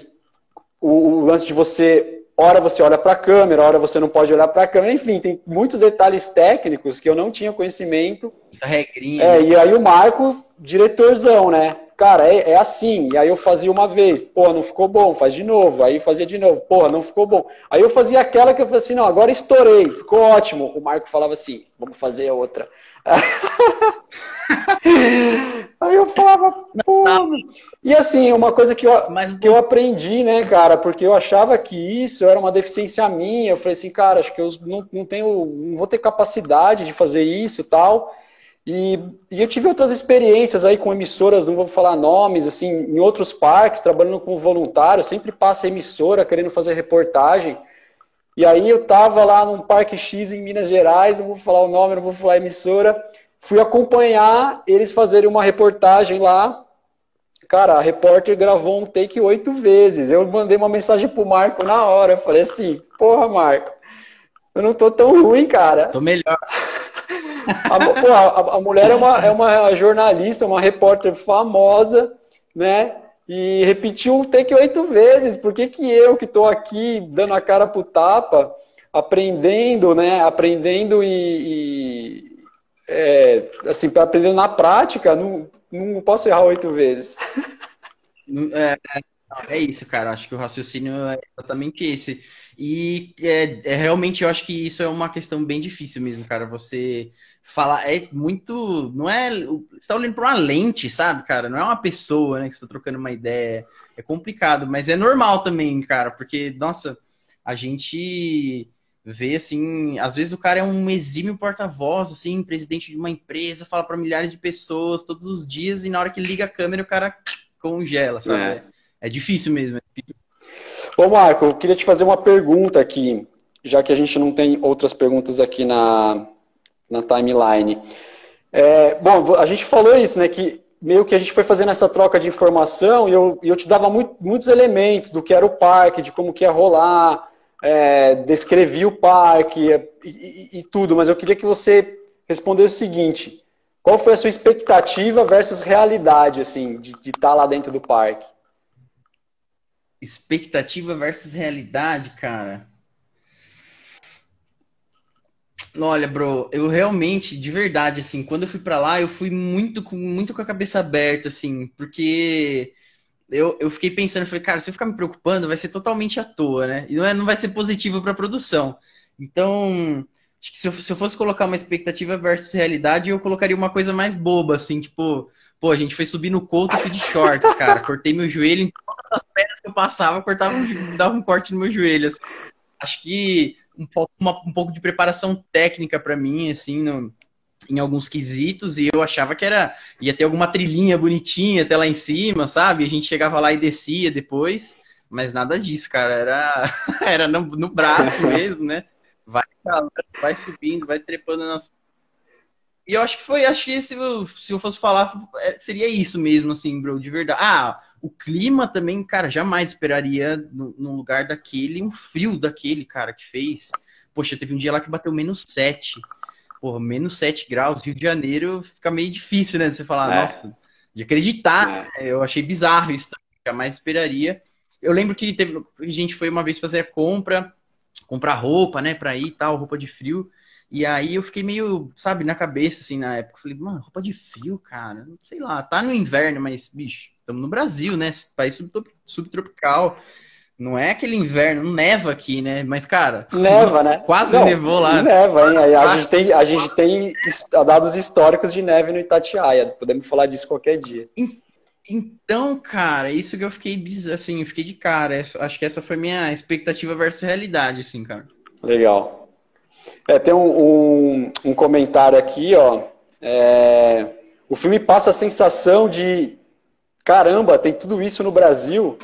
o, o lance de você, hora você olha para a câmera, hora você não pode olhar para a câmera. Enfim, tem muitos detalhes técnicos que eu não tinha conhecimento.
Da regrinha.
É, e aí o Marco, diretorzão, né? Cara, é, é, assim. E aí eu fazia uma vez, pô, não ficou bom, faz de novo. Aí fazia de novo, porra, não ficou bom. Aí eu fazia aquela que eu falei assim, não, agora estourei, ficou ótimo. O Marco falava assim, vamos fazer outra. aí eu falava, pô. E assim, uma coisa que eu, que eu aprendi, né, cara, porque eu achava que isso era uma deficiência minha. Eu falei assim, cara, acho que eu não, não tenho, não vou ter capacidade de fazer isso e tal. E, e, eu tive outras experiências aí com emissoras, não vou falar nomes, assim, em outros parques, trabalhando com voluntário, sempre passa emissora querendo fazer reportagem. E aí eu tava lá num Parque X em Minas Gerais, não vou falar o nome, não vou falar a emissora, fui acompanhar eles fazerem uma reportagem lá. Cara, a repórter gravou um take oito vezes. Eu mandei uma mensagem pro Marco na hora. Eu falei assim, porra, Marco, eu não tô tão ruim, cara.
Tô melhor.
A, a, a, mulher é uma, é uma jornalista, uma repórter famosa, né? E repetiu um take oito vezes. Por que, que eu, que estou aqui dando a cara pro tapa, aprendendo, né? Aprendendo e. e é, assim, aprendendo na prática, não, não posso errar oito vezes.
É, é isso, cara. Acho que o raciocínio é exatamente esse. E é, é, realmente eu acho que isso é uma questão bem difícil mesmo, cara. Você falar é muito. Não é. Você tá olhando para uma lente, sabe, cara? Não é uma pessoa, né, que você tá trocando uma ideia. É complicado, mas é normal também, cara, porque, nossa, a gente vê assim, às vezes o cara é um exímio porta-voz, assim, presidente de uma empresa, fala para milhares de pessoas todos os dias e na hora que liga a câmera o cara congela, sabe? É, é difícil mesmo. É difícil.
Ô Marco, eu queria te fazer uma pergunta aqui, já que a gente não tem outras perguntas aqui na, na timeline. É, bom, a gente falou isso, né? Que meio que a gente foi fazendo essa troca de informação e eu, eu te dava muito, muitos elementos do que era o parque, de como que ia rolar, é, descrevi o parque e, e, e, tudo, mas eu queria que você respondesse o seguinte: qual foi a sua expectativa versus realidade, assim, de estar tá lá dentro do parque?
Expectativa versus realidade, cara. Olha, bro, eu realmente, de verdade, assim, quando eu fui para lá, eu fui muito com, muito com a cabeça aberta, assim, porque eu, eu fiquei pensando, falei, cara, se eu ficar me preocupando, vai ser totalmente à toa, né? E não, é, não vai ser positivo para a produção. Então, acho que se eu, se eu fosse colocar uma expectativa versus realidade, eu colocaria uma coisa mais boba, assim, tipo, pô, a gente foi subir no couto, fui de shorts, cara, cortei meu joelho em todas as pedras eu passava, cortava, dava um corte no meu joelho, assim. Acho que um pouco, uma, um pouco de preparação técnica para mim, assim, no, em alguns quesitos, e eu achava que era ia ter alguma trilhinha bonitinha até lá em cima, sabe? A gente chegava lá e descia depois, mas nada disso, cara. Era, era no, no braço mesmo, né? Vai, vai subindo, vai trepando nas e eu acho que foi, acho que se eu, se eu fosse falar, é, seria isso mesmo, assim, bro, de verdade. Ah, o clima também, cara, jamais esperaria no, lugar daquele, um frio daquele, cara, que fez. Poxa, teve um dia lá que bateu menos 7. Porra, menos 7 graus, Rio de Janeiro, fica meio difícil, né? De você falar, é. nossa, de acreditar. É. Eu achei bizarro isso, jamais esperaria. Eu lembro que teve, a gente foi uma vez fazer a compra, comprar roupa, né, pra ir e tal, roupa de frio. E aí eu fiquei meio, sabe, na cabeça, assim, na época. Falei, mano, roupa de frio, cara. Sei lá, tá no inverno, mas, bicho, estamos no Brasil, né? País subtropical. Não é aquele inverno, não neva aqui, né? Mas, cara.
Neva, né?
Quase não, nevou lá.
Neva, hein? A gente, tem, a gente tem dados históricos de neve no Itatiaia. Podemos falar disso qualquer dia.
Então, cara, isso que eu fiquei, assim, eu fiquei de cara. Acho que essa foi minha expectativa versus realidade, assim, cara.
Legal. É, tem um, um, um, comentário aqui, ó. É, o filme passa a sensação de caramba, tem tudo isso no Brasil.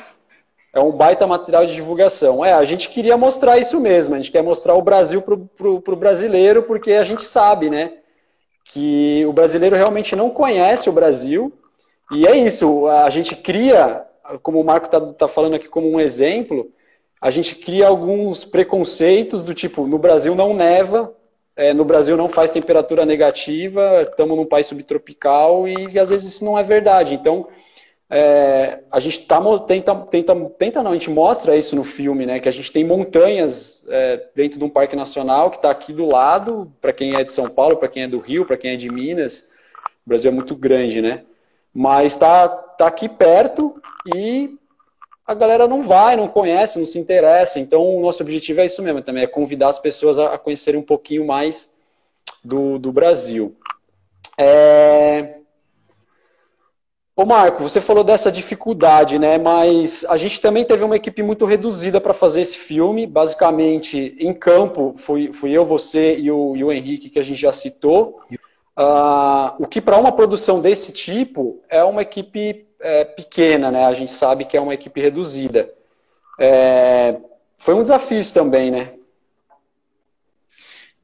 É um baita material de divulgação. É, a gente queria mostrar isso mesmo. A gente quer mostrar o Brasil pro, pro, pro brasileiro, porque a gente sabe, né? Que o brasileiro realmente não conhece o Brasil. E é isso. A gente cria, como o Marco está tá falando aqui como um exemplo, a gente cria alguns preconceitos do tipo, no Brasil não neva, é, no Brasil não faz temperatura negativa, estamos num país subtropical e, às vezes isso não é verdade. Então, é, a gente tá, tenta, tenta, tenta não, a gente mostra isso no filme, né? Que a gente tem montanhas é, dentro de um parque nacional que está aqui do lado, para quem é de São Paulo, para quem é do Rio, para quem é de Minas. O Brasil é muito grande, né? Mas está tá aqui perto e a galera não vai, não conhece, não se interessa. Então, o nosso objetivo é isso mesmo também, é convidar as pessoas a, conhecerem um pouquinho mais do, do Brasil. É... Ô Marco, você falou dessa dificuldade, né? Mas a gente também teve uma equipe muito reduzida para fazer esse filme. Basicamente, em campo, fui, fui eu, você e o, e o Henrique, que a gente já citou. Uh, o que para uma produção desse tipo é uma equipe é, pequena, né? A gente sabe que é uma equipe reduzida. É, foi um desafio também, né?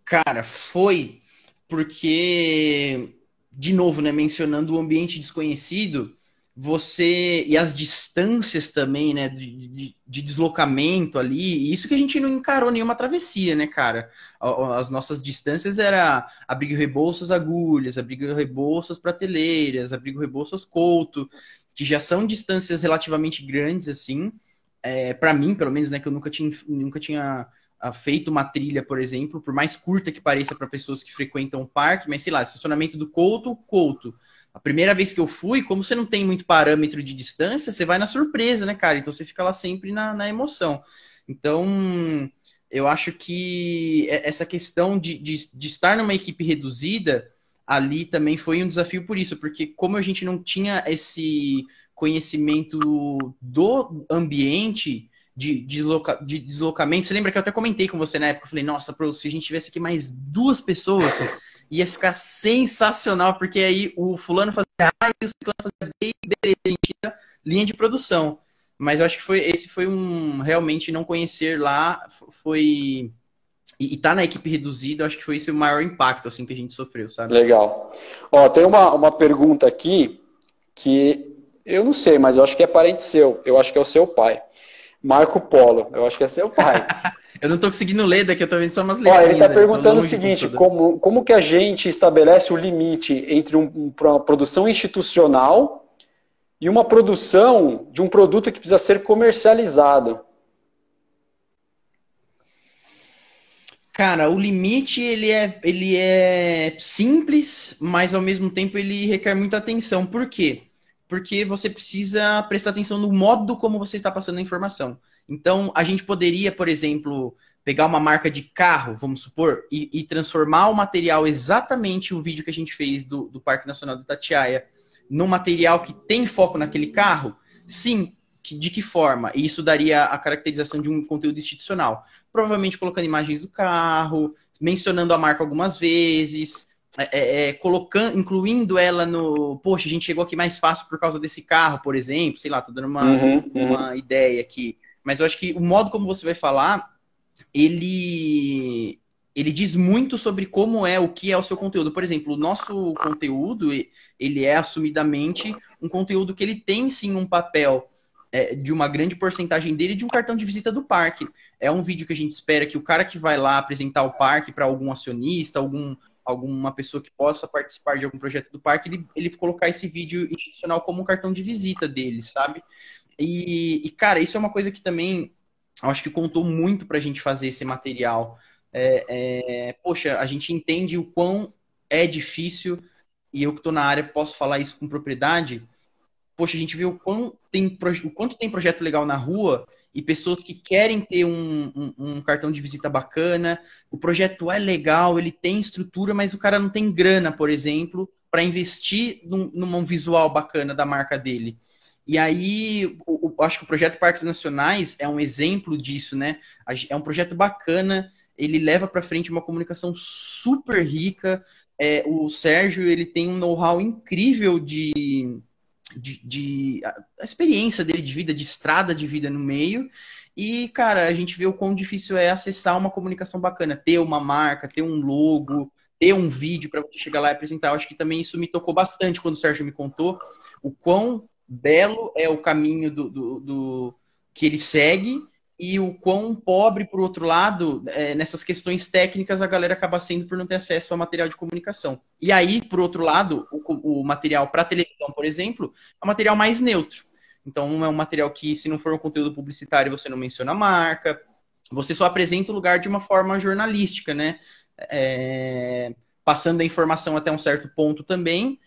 Cara, foi porque de novo, né, mencionando o ambiente desconhecido, você e as distâncias também, né, de, de, de, deslocamento ali, isso que a gente não encarou nenhuma travessia, né, cara? As nossas distâncias era abrigo Rebouças Agulhas, abrigo Rebouças Prateleiras, abrigo Rebouças Couto, que já são distâncias relativamente grandes, assim, é, para mim, pelo menos, né, que eu nunca tinha, nunca tinha feito uma trilha, por exemplo, por mais curta que pareça para pessoas que frequentam o parque, mas sei lá, estacionamento do Couto, Couto. A primeira vez que eu fui, como você não tem muito parâmetro de distância, você vai na surpresa, né, cara? Então você fica lá sempre na, na emoção. Então, eu acho que essa questão de, de, de estar numa equipe reduzida ali também foi um desafio por isso, porque como a gente não tinha esse conhecimento do ambiente, de, desloca, de deslocamento. Você lembra que eu até comentei com você na época? Eu falei, nossa, pro, se a gente tivesse aqui mais duas pessoas, ia ficar sensacional, porque aí o fulano fazia A e o ciclano fazia B, beleza, a gente ia linha de produção. Mas eu acho que foi esse foi um realmente não conhecer lá foi e, e tá na equipe reduzida, acho que foi esse o maior impacto assim que a gente sofreu, sabe?
Legal. Ó, tem uma, uma pergunta aqui que eu não sei, mas eu acho que é parente seu. Eu acho que é o seu pai. Marco Polo. Eu acho que é seu pai.
eu não estou conseguindo ler daqui, eu estou vendo só umas
letras. Ele está perguntando o seguinte: como, como que a gente estabelece o limite entre um, uma produção institucional e uma produção de um produto que precisa ser comercializado?
Cara, o limite ele é, ele é simples, mas ao mesmo tempo ele requer muita atenção. Por quê? porque você precisa prestar atenção no modo como você está passando a informação. Então, a gente poderia, por exemplo, pegar uma marca de carro, vamos supor, e, e transformar o material exatamente o vídeo que a gente fez do, do Parque Nacional do Tatiaia num material que tem foco naquele carro? Sim. De que forma? E isso daria a caracterização de um conteúdo institucional. Provavelmente colocando imagens do carro, mencionando a marca algumas vezes, é, é, é, colocando, incluindo ela no. Poxa, a gente chegou aqui mais fácil por causa desse carro, por exemplo. Sei lá, tô dando uma, uhum, uma uhum. ideia aqui. Mas eu acho que o modo como você vai falar, ele ele diz muito sobre como é o que é o seu conteúdo. Por exemplo, o nosso conteúdo, ele é assumidamente um conteúdo que ele tem sim um papel é, de uma grande porcentagem dele de um cartão de visita do parque. É um vídeo que a gente espera que o cara que vai lá apresentar o parque para algum acionista, algum alguma pessoa que possa participar de algum projeto do parque, ele, ele colocar esse vídeo institucional como um cartão de visita dele, sabe? E, e cara, isso é uma coisa que também acho que contou muito para a gente fazer esse material. É, é, poxa, a gente entende o quão é difícil, e eu que estou na área posso falar isso com propriedade. Poxa, a gente vê o, quão tem, o quanto tem projeto legal na rua e pessoas que querem ter um, um, um, cartão de visita bacana. O projeto é legal, ele tem estrutura, mas o cara não tem grana, por exemplo, para investir num, num visual bacana da marca dele. E aí, eu acho que o projeto Parques Nacionais é um exemplo disso, né? É um projeto bacana, ele leva para frente uma comunicação super rica. É, o Sérgio ele tem um know-how incrível de, de, de a, experiência dele de vida, de estrada de vida no meio. E, cara, a gente vê o quão difícil é acessar uma comunicação bacana, ter uma marca, ter um logo, ter um vídeo para chegar lá e apresentar. Eu acho que também isso me tocou bastante quando o Sérgio me contou o quão belo é o caminho do, do, do que ele segue e o quão pobre, por outro lado, é, nessas questões técnicas, a galera acaba sendo por não ter acesso a material de comunicação. E aí, por outro lado, o, o material para televisão, por exemplo, é um material mais neutro. Então, é um material que, se não for um conteúdo publicitário, você não menciona a marca, você só apresenta o lugar de uma forma jornalística, né? É, passando a informação até um certo ponto também,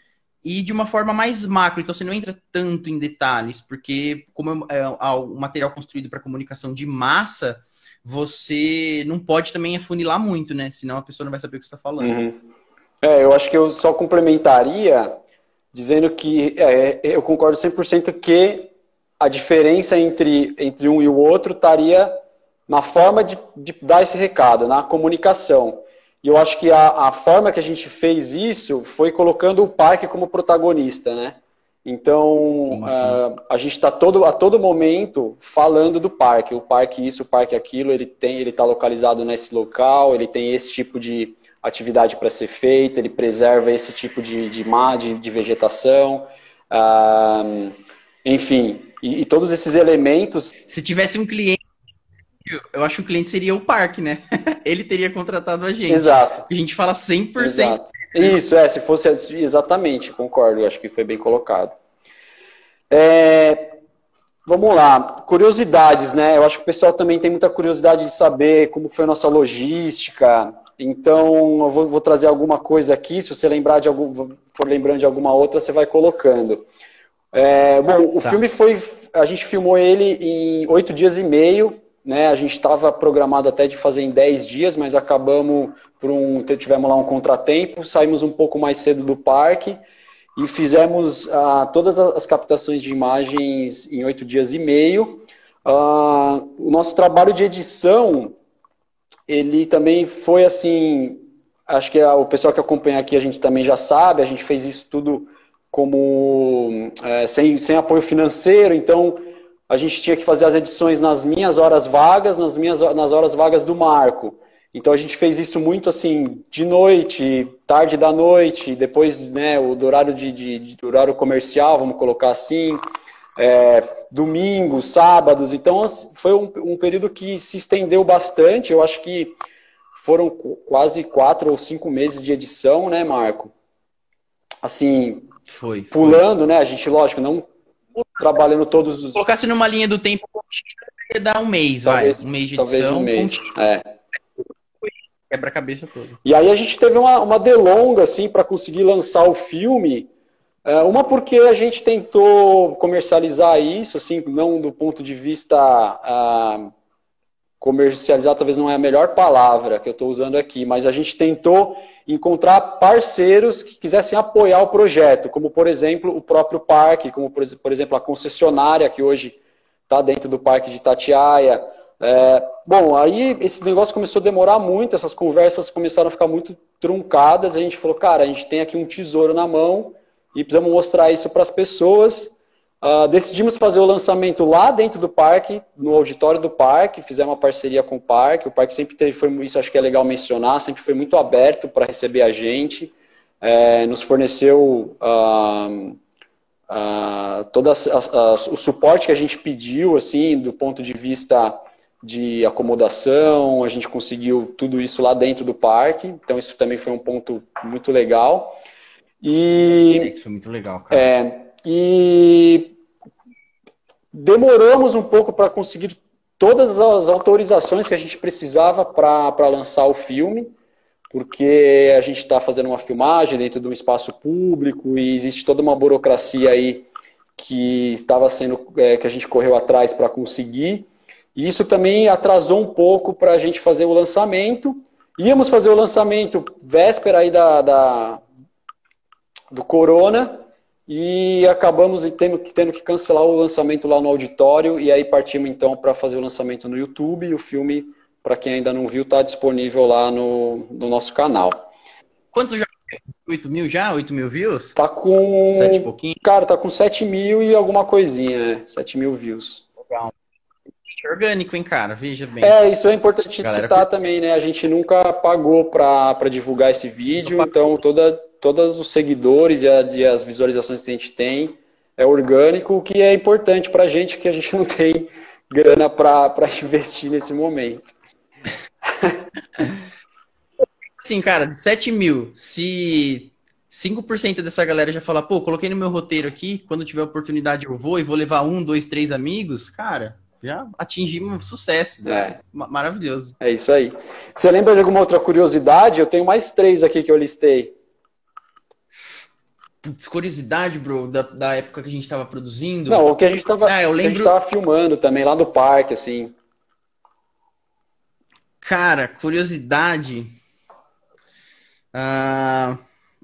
e de uma forma mais macro. Então você não entra tanto em detalhes, porque como é, é um material construído para comunicação de massa, você não pode também afunilar muito, né? Senão a pessoa não vai saber o que está falando. Uhum.
É, eu acho que eu só complementaria dizendo que é, eu concordo 100% que a diferença entre, entre um e o outro estaria na forma de, de dar esse recado, na comunicação. E eu acho que a, a forma que a gente fez isso foi colocando o parque como protagonista, né? Então, uh, a gente está todo, a todo momento falando do parque. O parque isso, o parque aquilo, ele tem, ele está localizado nesse local, ele tem esse tipo de atividade para ser feita, ele preserva esse tipo de, de, de, de vegetação. Uh, enfim, e, e, todos esses elementos.
Se tivesse um cliente eu acho que o cliente seria o parque, né? Ele teria contratado a gente.
Exato.
A gente fala 100%.
Exato. Isso, é, se fosse exatamente, concordo, acho que foi bem colocado. É, vamos lá, curiosidades, né? Eu acho que o pessoal também tem muita curiosidade de saber como foi a nossa logística. Então, eu vou, vou trazer alguma coisa aqui. Se você lembrar de algum, for lembrando de alguma outra, você vai colocando. É, bom, o tá. filme foi. A gente filmou ele em oito dias e meio. Né, a gente estava programado até de fazer em 10 dias, mas acabamos por um tivemos lá um contratempo, saímos um pouco mais cedo do parque e fizemos ah, todas as captações de imagens em oito dias e meio. Ah, o nosso trabalho de edição, ele também foi assim, acho que o pessoal que acompanha aqui a gente também já sabe, a gente fez isso tudo como é, sem, sem apoio financeiro, então a gente tinha que fazer as edições nas minhas horas vagas, nas minhas nas horas vagas do Marco. Então a gente fez isso muito assim, de noite, tarde da noite, depois né, o do horário, de, de, de horário comercial, vamos colocar assim, é, domingos, sábados. Então foi um, um, período que se estendeu bastante. Eu acho que foram quase quatro ou cinco meses de edição, né, Marco? Assim, foi, pulando, foi. né? A gente, lógico, não trabalhando todos os.
Colocasse numa linha do tempo ia dar um mês, talvez, vai. Um mês de
talvez edição. um mês. É.
Quebra a cabeça toda.
E aí a gente teve uma, uma delonga, assim, para conseguir lançar o filme. É, uma porque a gente tentou comercializar isso, assim, não do ponto de vista. Ah, comercializar talvez não é a melhor palavra que eu estou usando aqui, mas a gente tentou encontrar parceiros que quisessem apoiar o projeto, como por exemplo o próprio parque, como por exemplo a concessionária que hoje está dentro do parque de Tatiaia. É, bom, aí esse negócio começou a demorar muito, essas conversas começaram a ficar muito truncadas. A gente falou, cara, a gente tem aqui um tesouro na mão e precisamos mostrar isso para as pessoas. Uh, decidimos fazer o lançamento lá dentro do parque, no auditório do parque, fizemos uma parceria com o parque. O parque sempre teve, foi, isso acho que é legal mencionar, sempre foi muito aberto para receber a gente. É, nos forneceu uh, uh, todo o suporte que a gente pediu, assim, do ponto de vista de acomodação, a gente conseguiu tudo isso lá dentro do parque, então isso também foi um ponto muito legal.
E, isso foi muito legal, cara.
É, e demoramos um pouco para conseguir todas as autorizações que a gente precisava para lançar o filme, porque a gente está fazendo uma filmagem dentro de um espaço público e existe toda uma burocracia aí que estava sendo é, que a gente correu atrás para conseguir. E isso também atrasou um pouco para a gente fazer o lançamento. Íamos fazer o lançamento véspera aí da, da do Corona, e acabamos tendo, tendo que cancelar o lançamento lá no auditório, e aí partimos então para fazer o lançamento no YouTube. E o filme, para quem ainda não viu, está disponível lá no, no nosso canal.
Quanto já? 8 mil já? 8 mil views?
Tá com. 7 pouquinho? Cara, tá com 7 mil e alguma coisinha, né? 7 mil views. Legal.
Orgânico, hein, cara? Veja bem.
É, isso é importante Galera, citar também, né? A gente nunca pagou para divulgar esse vídeo, então toda todos os seguidores e, a, e, as visualizações que a gente tem é orgânico, o que é importante para a gente, que a gente não tem grana para investir nesse momento.
Sim, cara, de 7 mil, se 5% dessa galera já falar, pô, coloquei no meu roteiro aqui, quando tiver oportunidade eu vou e vou levar um, dois, três amigos, cara, já atingimos sucesso. Né? É. Maravilhoso.
É isso aí. Você lembra de alguma outra curiosidade? Eu tenho mais três aqui que eu listei.
Putz, curiosidade, bro, da, da época que a gente tava produzindo.
Não, o que a gente tava, ah, eu lembro... a gente tava filmando também, lá do parque, assim.
Cara, curiosidade. Ah,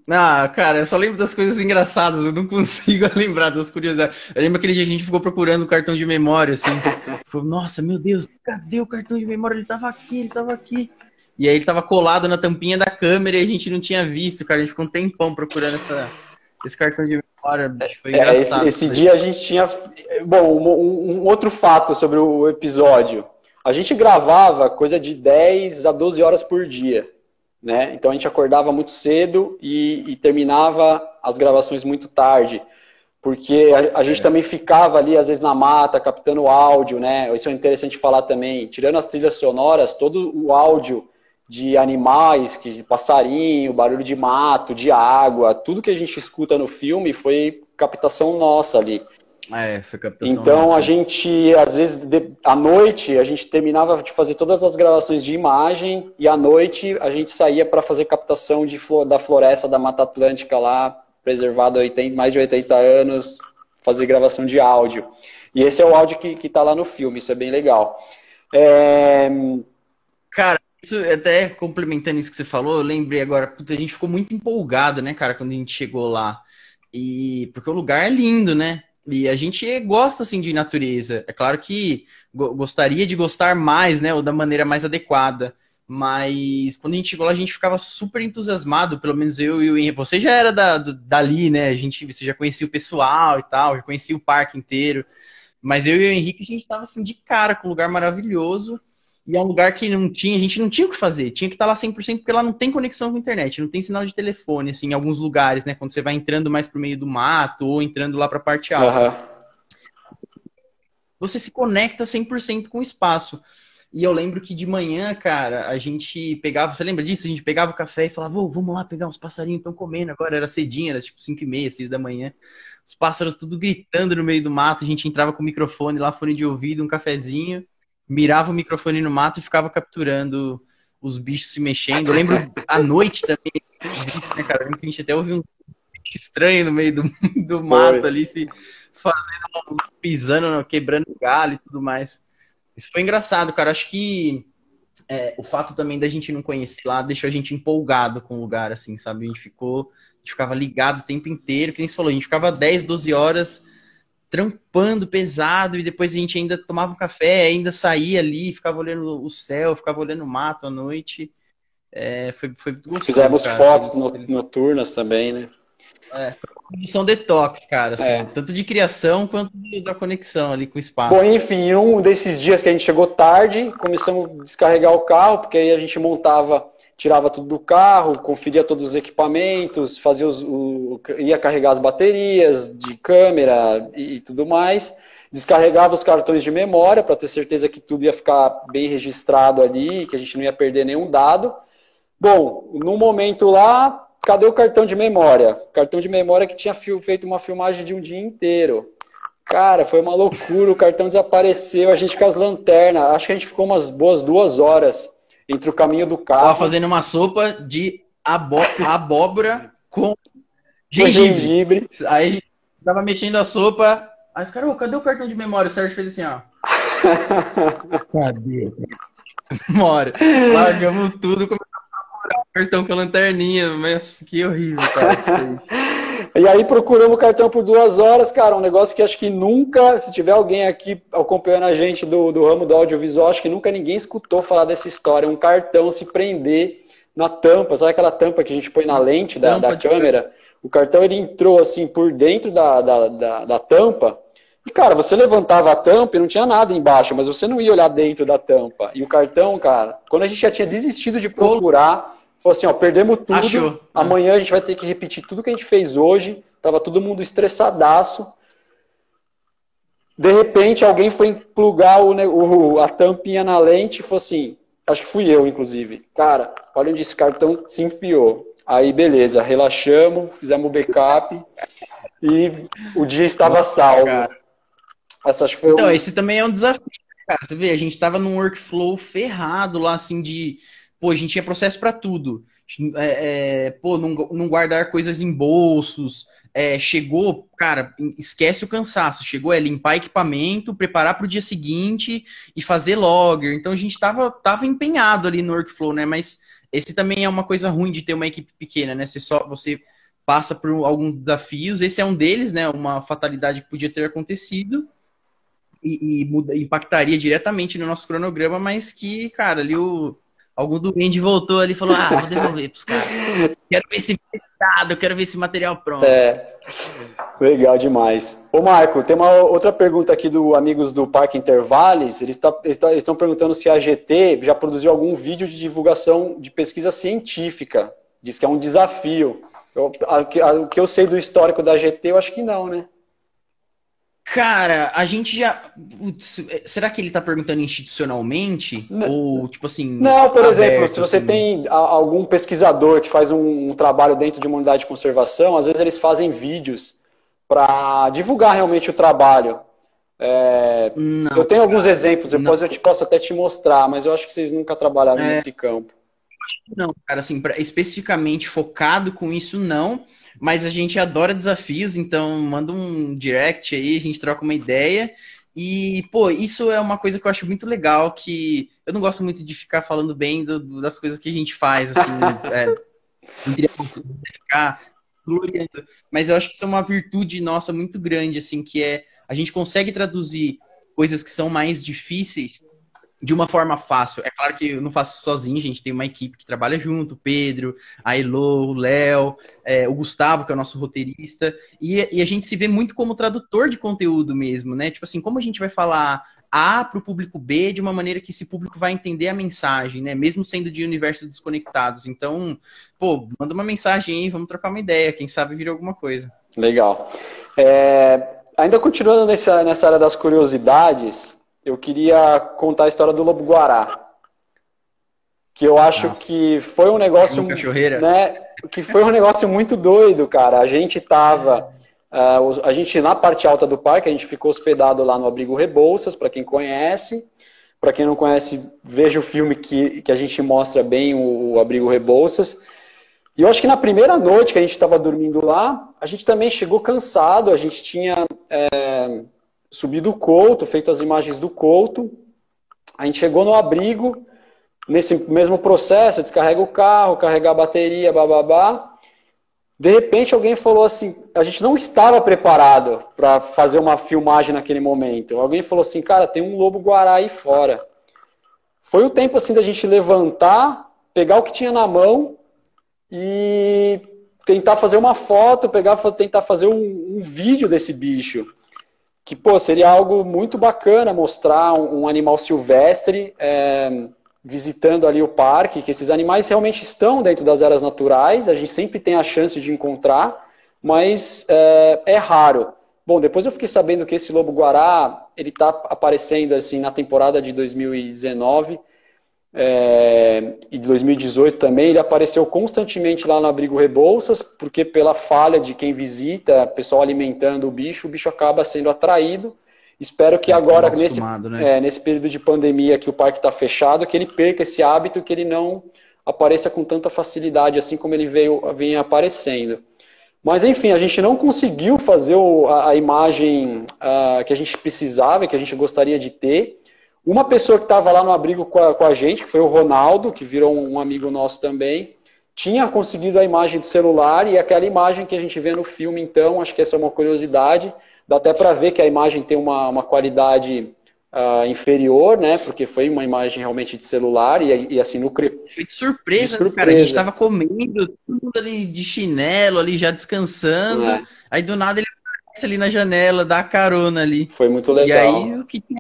ah, cara, eu só lembro das coisas engraçadas, eu não consigo lembrar das curiosidades. Eu lembro aquele dia que a gente ficou procurando o cartão de memória, assim. Nossa, meu Deus, cadê o cartão de memória? Ele tava aqui, ele tava aqui. E aí ele tava colado na tampinha da câmera e a gente não tinha visto, cara. A gente ficou um tempão procurando essa, esse cartão de memória, bicho, foi
é, Esse, esse dia a gente tinha. Bom, um, um, outro fato sobre o episódio. A gente gravava coisa de 10 a 12 horas por dia. Né? Então a gente acordava muito cedo e, e terminava as gravações muito tarde. Porque a, a gente é. também ficava ali, às vezes, na mata, captando áudio, né? Isso é interessante falar também. Tirando as trilhas sonoras, todo o áudio de animais, de passarinho, barulho de mato, de água, tudo que a gente escuta no filme foi captação nossa ali.
É, foi captação
Então
nossa.
a gente, às vezes, de, à noite, a gente terminava de fazer todas as gravações de imagem e à noite a gente saía para fazer captação de, da floresta da Mata Atlântica lá, preservada há mais de 80 anos, fazer gravação de áudio. E esse é o áudio que está lá no filme, isso é bem legal. É...
Cara, isso, até complementando isso que você falou, eu lembrei agora, puta, a gente ficou muito empolgado, né, cara, quando a gente chegou lá. E porque o lugar é lindo, né? E a gente gosta assim de natureza. É claro que gostaria de gostar mais, né, ou da maneira mais adequada. Mas quando a gente chegou lá, a gente ficava super entusiasmado, pelo menos eu e o Henrique. Você já era da, dali, né? A gente, você já conhecia o pessoal e tal, já conhecia o parque inteiro. Mas eu e o Henrique, a gente tava assim de cara com um lugar maravilhoso. E é um lugar que não tinha, a gente não tinha o que fazer, tinha que estar lá 100% porque lá não tem conexão com a internet, não tem sinal de telefone, assim, em alguns lugares, né? Quando você vai entrando mais pro meio do mato ou entrando lá pra parte alta. Uhum. Você se conecta 100% com o espaço. E eu lembro que de manhã, cara, a gente pegava, você lembra disso? A gente pegava o café e falava, vamos lá pegar uns passarinhos, estão comendo. Agora era cedinho, era tipo 5 e meia, 6 da manhã. Os pássaros tudo gritando no meio do mato, a gente entrava com o microfone lá, fone de ouvido, um cafezinho mirava o microfone no mato e ficava capturando os bichos se mexendo. Eu lembro à noite também, né, cara? a gente até ouviu um bicho estranho no meio do, do mato ali, se fazendo, pisando, quebrando galho e tudo mais. Isso foi engraçado, cara. Acho que é, o fato também da gente não conhecer lá deixou a gente empolgado com o lugar, assim, sabe? A gente ficou, a gente ficava ligado o tempo inteiro, que nem você falou, a gente ficava 10, 12 horas trampando pesado e depois a gente ainda tomava um café, ainda saía ali, ficava olhando o céu, ficava olhando o mato à noite. É, foi, foi
gostoso, Fizemos cara. fotos noturnas também, né?
É, produção detox, cara. Assim, é. Tanto de criação quanto da conexão ali com o espaço.
Bom, enfim, um desses dias que a gente chegou tarde, começamos a descarregar o carro, porque aí a gente montava tirava tudo do carro, conferia todos os equipamentos, fazia os, o, ia carregar as baterias de câmera e, e tudo mais, descarregava os cartões de memória para ter certeza que tudo ia ficar bem registrado ali, que a gente não ia perder nenhum dado. Bom, no momento lá, cadê o cartão de memória? Cartão de memória que tinha feito uma filmagem de um dia inteiro. Cara, foi uma loucura, o cartão desapareceu, a gente com as lanternas, acho que a gente ficou umas boas duas horas entre o caminho do carro.
Tava fazendo uma sopa de abó abóbora com gengibre. gengibre. Aí tava mexendo a sopa. Aí os caras, oh, cadê o cartão de memória? O Sérgio fez assim, ó. cadê? Memória. Largamos tudo, começamos a procurar o cartão com a lanterninha. Mas que horrível, cara.
E aí procuramos o cartão por duas horas, cara, um negócio que acho que nunca, se tiver alguém aqui acompanhando a gente do, do ramo do audiovisual, acho que nunca ninguém escutou falar dessa história, um cartão se prender na tampa, sabe aquela tampa que a gente põe na lente da, da câmera? O cartão ele entrou assim por dentro da, da, da, da tampa, e, cara, você levantava a tampa e não tinha nada embaixo, mas você não ia olhar dentro da tampa. E o cartão, cara, quando a gente já tinha desistido de procurar, Falou assim, ó, perdemos tudo. Achou. Amanhã a gente vai ter que repetir tudo que a gente fez hoje. Tava todo mundo estressadaço. de repente alguém foi plugar o, o, a tampinha na lente e falou assim, acho que fui eu, inclusive. Cara, olha onde esse cartão se enfiou. Aí, beleza, relaxamos, fizemos o backup e o dia estava salvo.
Essa, então, um... esse também é um desafio, cara. Você vê, a gente estava num workflow ferrado lá, assim, de. Pô, a gente tinha processo para tudo. É, é, pô, não, não guardar coisas em bolsos, é, chegou, cara, esquece o cansaço. Chegou é limpar equipamento, preparar para o dia seguinte e fazer logger. Então a gente tava, tava empenhado ali no workflow, né? Mas esse também é uma coisa ruim de ter uma equipe pequena, né? Você só você passa por alguns desafios. Esse é um deles, né? Uma fatalidade que podia ter acontecido e, e muda, impactaria diretamente no nosso cronograma, mas que, cara, ali o algum doente voltou ali e falou: Ah, vou devolver pros caras. Quero ver esse eu quero ver esse material pronto.
É. Legal demais. Ô, Marco, tem uma outra pergunta aqui do amigos do Parque Intervales. Eles tá, tá, estão perguntando se a GT já produziu algum vídeo de divulgação de pesquisa científica. Diz que é um desafio. Eu, a, a, o que eu sei do histórico da GT, eu acho que não, né?
Cara, a gente já. Putz, será que ele está perguntando institucionalmente? Não, Ou, tipo assim.
Não, por aberto, exemplo, se você assim? tem algum pesquisador que faz um, um, trabalho dentro de uma unidade de conservação, às vezes eles fazem vídeos para divulgar realmente o trabalho. É, não, eu tenho alguns exemplos, depois não. eu te posso até te mostrar, mas eu acho que vocês nunca trabalharam é, nesse campo.
Não, cara, assim, pra, especificamente focado com isso, não. Mas a gente adora desafios, então manda um direct aí, a gente troca uma ideia. E, pô, isso é uma coisa que eu acho muito legal, que eu não gosto muito de ficar falando bem do, do, das coisas que a gente faz, assim, é, não queria ficar gloriando, mas eu acho que isso é uma virtude nossa muito grande, assim, que é a gente consegue traduzir coisas que são mais difíceis de uma forma fácil. É claro que eu não faço sozinho, gente tem uma equipe que trabalha junto, o Pedro, a Elo, o Léo, é, o Gustavo, que é o nosso roteirista, e, e, a gente se vê muito como tradutor de conteúdo mesmo, né? Tipo assim, como a gente vai falar A para o público B de uma maneira que esse público vai entender a mensagem, né? Mesmo sendo de universos desconectados. Então, pô, manda uma mensagem aí, vamos trocar uma ideia, quem sabe vira alguma coisa.
Legal. É, ainda continuando nessa, nessa área das curiosidades, eu queria contar a história do Lobo Guará. Que eu acho Nossa. que foi um negócio. Né, que foi um negócio muito doido, cara. A gente tava. Uh, a gente, na parte alta do parque, a gente ficou hospedado lá no Abrigo Rebouças, para quem conhece. Para quem não conhece, veja o filme que, que a gente mostra bem o, o Abrigo Rebouças. E eu acho que na primeira noite que a gente estava dormindo lá, a gente também chegou cansado, a gente tinha é, subido o Couto, feito as imagens do Couto. A gente chegou no abrigo, nesse mesmo processo, descarrega o carro, carregar a bateria, bababá. De repente alguém falou assim, a gente não estava preparado para fazer uma filmagem naquele momento. Alguém falou assim, cara, tem um lobo guará aí fora. Foi o tempo assim da gente levantar, pegar o que tinha na mão e tentar fazer uma foto, pegar, tentar fazer um, um vídeo desse bicho que pô, seria algo muito bacana mostrar um, um animal silvestre é, visitando ali o parque, que esses animais realmente estão dentro das áreas naturais, a gente sempre tem a chance de encontrar, mas é, é raro. Bom, depois eu fiquei sabendo que esse lobo-guará, ele está aparecendo assim na temporada de 2019, é, e 2018 também, ele apareceu constantemente lá no Abrigo Rebouças, porque pela falha de quem visita, pessoal alimentando o bicho, o bicho acaba sendo atraído. Espero que é, agora, nesse, né? é, nesse período de pandemia que o parque está fechado, que ele perca esse hábito, que ele não apareça com tanta facilidade, assim como ele veio, vem aparecendo. Mas, enfim, a gente não conseguiu fazer a, a, imagem uh, que a gente precisava, que a gente gostaria de ter. Uma pessoa que estava lá no abrigo com a, com a, gente, que foi o Ronaldo, que virou um amigo nosso também, tinha conseguido a imagem do celular e aquela imagem que a gente vê no filme, então, acho que essa é uma curiosidade. Dá até para ver que a imagem tem uma, uma qualidade uh, inferior, né? Porque foi uma imagem realmente de celular e, e assim no
cre... Foi de surpresa, de surpresa, cara. A gente estava comendo, tudo ali de chinelo, ali já descansando. É. Aí do nada ele aparece ali na janela, dá carona ali.
Foi muito legal. E
aí o que tinha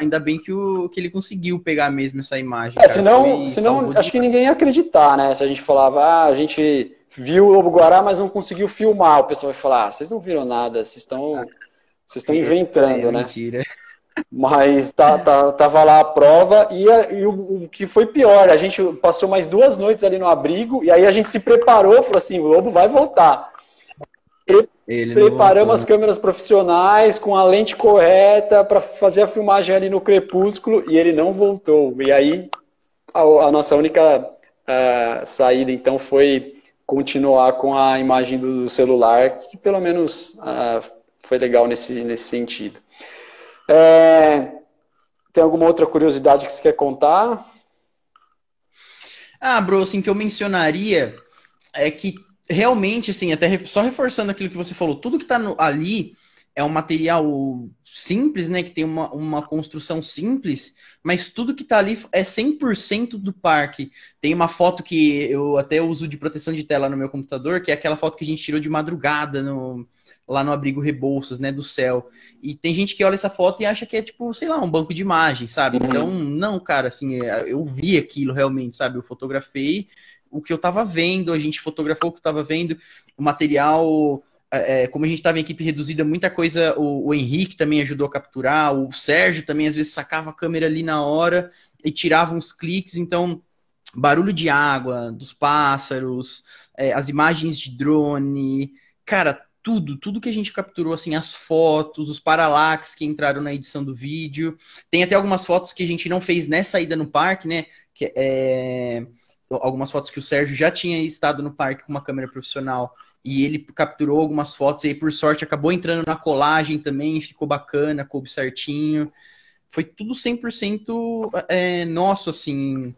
ainda bem que, o, que ele conseguiu pegar mesmo essa imagem.
É, cara, senão, senão acho que ninguém ia acreditar, né? Se a gente falava, ah, a gente viu o Lobo Guará, mas não conseguiu filmar. O pessoal vai falar, ah, vocês não viram nada, vocês estão. Vocês estão inventando,
é,
né?
Mentira.
Mas tá, tá, tava lá a prova e, e o, o, que foi pior, a gente passou mais duas noites ali no abrigo e aí a gente se preparou, falou assim, o Lobo vai voltar. Pre preparamos as câmeras profissionais com a lente correta para fazer a filmagem ali no crepúsculo e ele não voltou. E aí a, a nossa única uh, saída então foi continuar com a imagem do celular, que pelo menos uh, foi legal nesse, nesse sentido. É, tem alguma outra curiosidade que você quer contar?
Ah, bro, assim, que eu mencionaria é que realmente, assim, até só reforçando aquilo que você falou, tudo que está ali é um material simples, né, que tem uma, uma construção simples, mas tudo que está ali é 100% do parque. Tem uma foto que eu até uso de proteção de tela no meu computador, que é aquela foto que a gente tirou de madrugada no, lá no abrigo Rebouças, né, do céu. E tem gente que olha essa foto e acha que é tipo, sei lá, um banco de imagens, sabe? Uhum. Então, não, cara, assim, é, eu vi aquilo realmente, sabe? Eu fotografei o que eu tava vendo, a gente fotografou o que eu tava vendo, o material é, é como a gente estava em equipe reduzida, muita coisa o, o, Henrique também ajudou a capturar, o Sérgio também às vezes sacava a câmera ali na hora e tirava uns cliques, então barulho de água, dos pássaros, é, as imagens de drone, cara, tudo, tudo que a gente capturou, assim, as fotos, os paralax que entraram na edição do vídeo. Tem até algumas fotos que a gente não fez nessa ida no parque, né? Que é algumas fotos que o Sérgio já tinha estado no parque com uma câmera profissional e ele capturou algumas fotos e aí, por sorte, acabou entrando na colagem também, ficou bacana, coube certinho. Foi tudo 100% é, nosso, assim,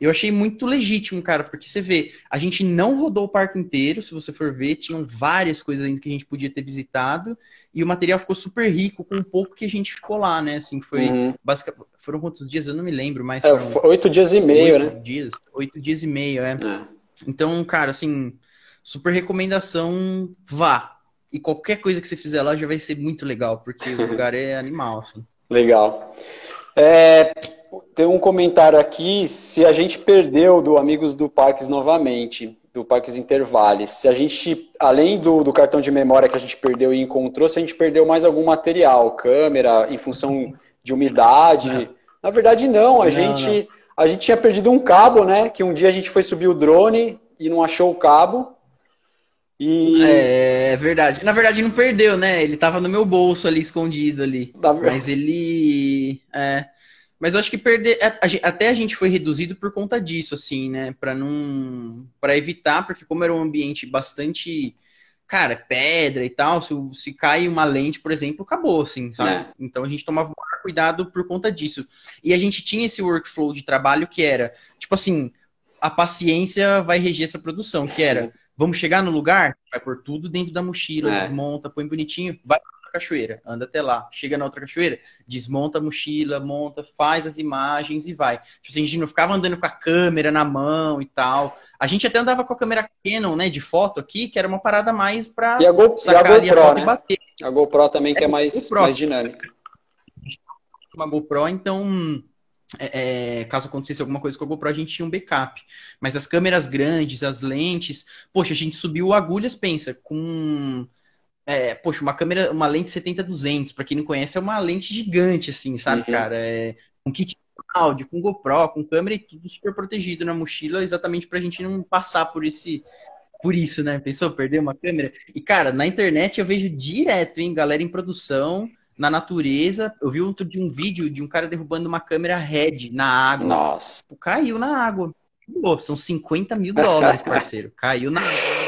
eu achei muito legítimo, cara, porque você vê, a gente não rodou o parque inteiro, se você for ver, tinham várias coisas ainda que a gente podia ter visitado, e o material ficou super rico com o pouco que a gente ficou lá, né? Assim, foi uhum. basicamente. Foram quantos dias? Eu não me lembro, mas.
É, oito dias e meio,
oito né? Dias, oito dias e meio, é. é. Então, cara, assim, super recomendação, vá. E qualquer coisa que você fizer lá já vai ser muito legal, porque o lugar é animal, assim.
Legal. É, tem um comentário aqui, se a gente perdeu do Amigos do Parques novamente, do Parques Intervales, se a gente, além do, do cartão de memória que a gente perdeu e encontrou, se a gente perdeu mais algum material, câmera, em função de umidade. Não. Na verdade, não, a, não, gente, não. a gente tinha perdido um cabo, né? Que um dia a gente foi subir o drone e não achou o cabo.
E... É, é verdade. Na verdade, não perdeu, né? Ele tava no meu bolso ali, escondido ali. Mas ele. É... Mas eu acho que perder. Até a gente foi reduzido por conta disso, assim, né? Para não. para evitar, porque como era um ambiente bastante. Cara, pedra e tal, se, se cai uma lente, por exemplo, acabou, assim, sabe? É. Então a gente tomava maior cuidado por conta disso. E a gente tinha esse workflow de trabalho que era, tipo assim, a paciência vai reger essa produção, que era, vamos chegar no lugar, vai pôr tudo dentro da mochila, é. desmonta, põe bonitinho, vai cachoeira, anda até lá, chega na outra cachoeira, desmonta a mochila, monta, faz as imagens e vai. Tipo assim, a gente não ficava andando com a câmera na mão e tal. A gente até andava com a câmera Canon, né, de foto aqui, que era uma parada mais pra
e a Go, sacar e a GoPro, a foto né? e bater. A GoPro também, que é, é mais, mais dinâmica.
Uma GoPro, então... É, é, caso acontecesse alguma coisa com a GoPro, a gente tinha um backup. Mas as câmeras grandes, as lentes, poxa, a gente subiu agulhas, pensa, com é, poxa, uma câmera, uma lente 70-200, para quem não conhece, é uma lente gigante, assim, sabe, uhum. cara? É um kit áudio, com GoPro, com câmera e tudo super protegido na mochila, exatamente pra gente não passar por esse. Por isso, né? Pensou, perder uma câmera? E, cara, na internet eu vejo direto, hein, galera em produção, na natureza. Eu vi outro de um vídeo de um cara derrubando uma câmera Red na água.
Nossa.
Caiu na água. Pô, são 50 mil dólares, parceiro. Caiu na água.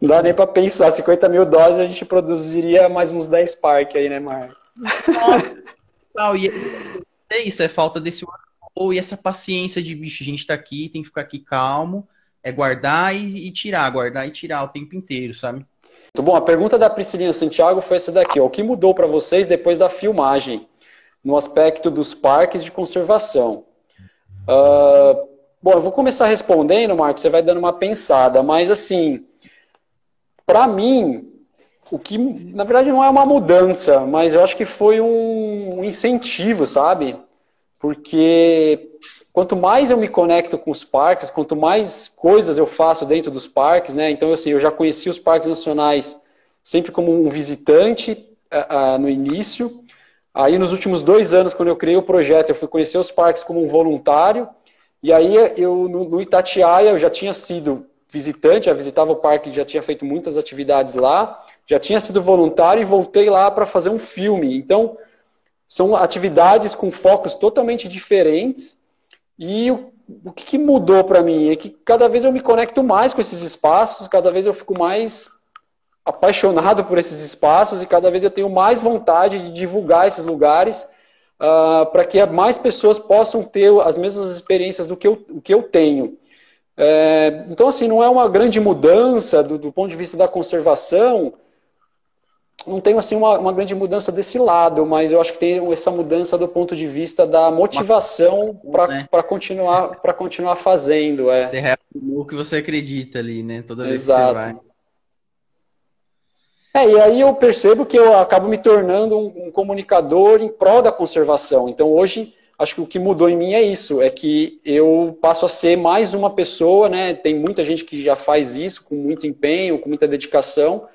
Não dá nem para pensar, 50 mil doses a gente produziria mais uns 10 parques aí, né, Mar?
e é isso, é falta desse ou e essa paciência de bicho, a gente tá aqui, tem que ficar aqui calmo, é guardar e, e tirar, guardar e tirar o tempo inteiro, sabe?
Muito bom, a pergunta da Priscilinha Santiago foi essa daqui, ó, o que mudou para vocês depois da filmagem, no aspecto dos parques de conservação? Uh, bom, eu vou começar respondendo, Marcos, você vai dando uma pensada, mas assim, para mim, o que na verdade não é uma mudança, mas eu acho que foi um incentivo, sabe? Porque quanto mais eu me conecto com os parques, quanto mais coisas eu faço dentro dos parques, né? Então, assim, eu já conheci os parques nacionais sempre como um visitante, uh, no início. Aí, nos últimos dois anos, quando eu criei o projeto, eu fui conhecer os parques como um voluntário. E aí, eu no, no Itatiaia, eu já tinha sido visitante, já visitava o parque, já tinha feito muitas atividades lá, já tinha sido voluntário e voltei lá para fazer um filme. Então, são atividades com focos totalmente diferentes. E o, o que, que mudou para mim é que cada vez eu me conecto mais com esses espaços, cada vez eu fico mais apaixonado por esses espaços e cada vez eu tenho mais vontade de divulgar esses lugares uh, para que mais pessoas possam ter as mesmas experiências do que eu, que eu tenho. É, então, assim, não é uma grande mudança do, do, ponto de vista da conservação, não tem assim, uma, uma, grande mudança desse lado, mas eu acho que tem essa mudança do ponto de vista da motivação para né? continuar, continuar fazendo. É.
Você reafirmou o que você acredita ali, né? Toda vez
Exato.
que você vai.
É, e aí eu percebo que eu acabo me tornando um, um, comunicador em prol da conservação. Então hoje, acho que o que mudou em mim é isso, é que eu passo a ser mais uma pessoa, né? Tem muita gente que já faz isso com muito empenho, com muita dedicação,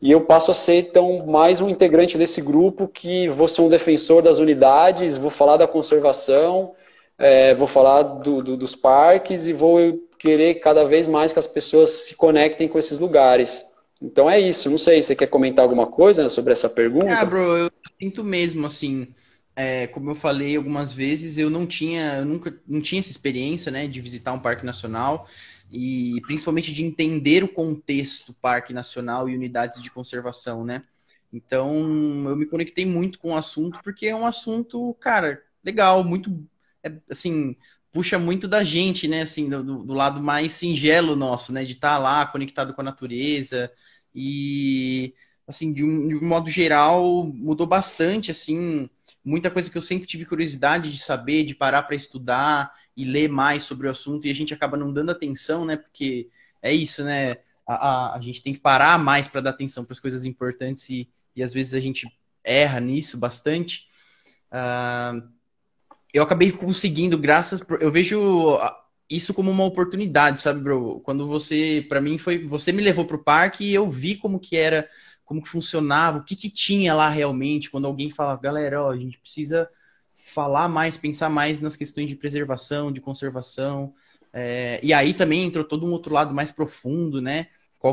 e eu passo a ser então mais um integrante desse grupo que vou ser um defensor das unidades, vou falar da conservação, é, vou falar do, do, dos parques e vou querer cada vez mais que as pessoas se conectem com esses lugares. Então é isso. Não sei, você quer comentar alguma coisa sobre essa pergunta?
Ah, bro, eu sinto mesmo, assim, é, como eu falei algumas vezes, eu não tinha, eu nunca não tinha essa experiência, né, de visitar um parque nacional e principalmente de entender o contexto parque nacional e unidades de conservação, né? Então, eu me conectei muito com o assunto porque é um assunto, cara, legal, muito, é, assim, puxa muito da gente, né? Assim, do, do lado mais singelo nosso, né? De estar tá lá conectado com a natureza e assim, de um, de um, modo geral, mudou bastante, assim, muita coisa que eu sempre tive curiosidade de saber, de parar para estudar e ler mais sobre o assunto, e a gente acaba não dando atenção, né? Porque é isso, né? A, a, a gente tem que parar mais para dar atenção para as coisas importantes e, e às vezes a gente erra nisso bastante. Uh, eu acabei conseguindo, graças. Eu vejo isso como uma oportunidade, sabe, bro? Quando você, para mim, foi. Você me levou pro parque e eu vi como que era, como que funcionava, o que que tinha lá realmente. Quando alguém fala, galera, ó, a gente precisa falar mais, pensar mais nas questões de preservação, de conservação. É, e aí também entrou todo um outro lado mais profundo, né?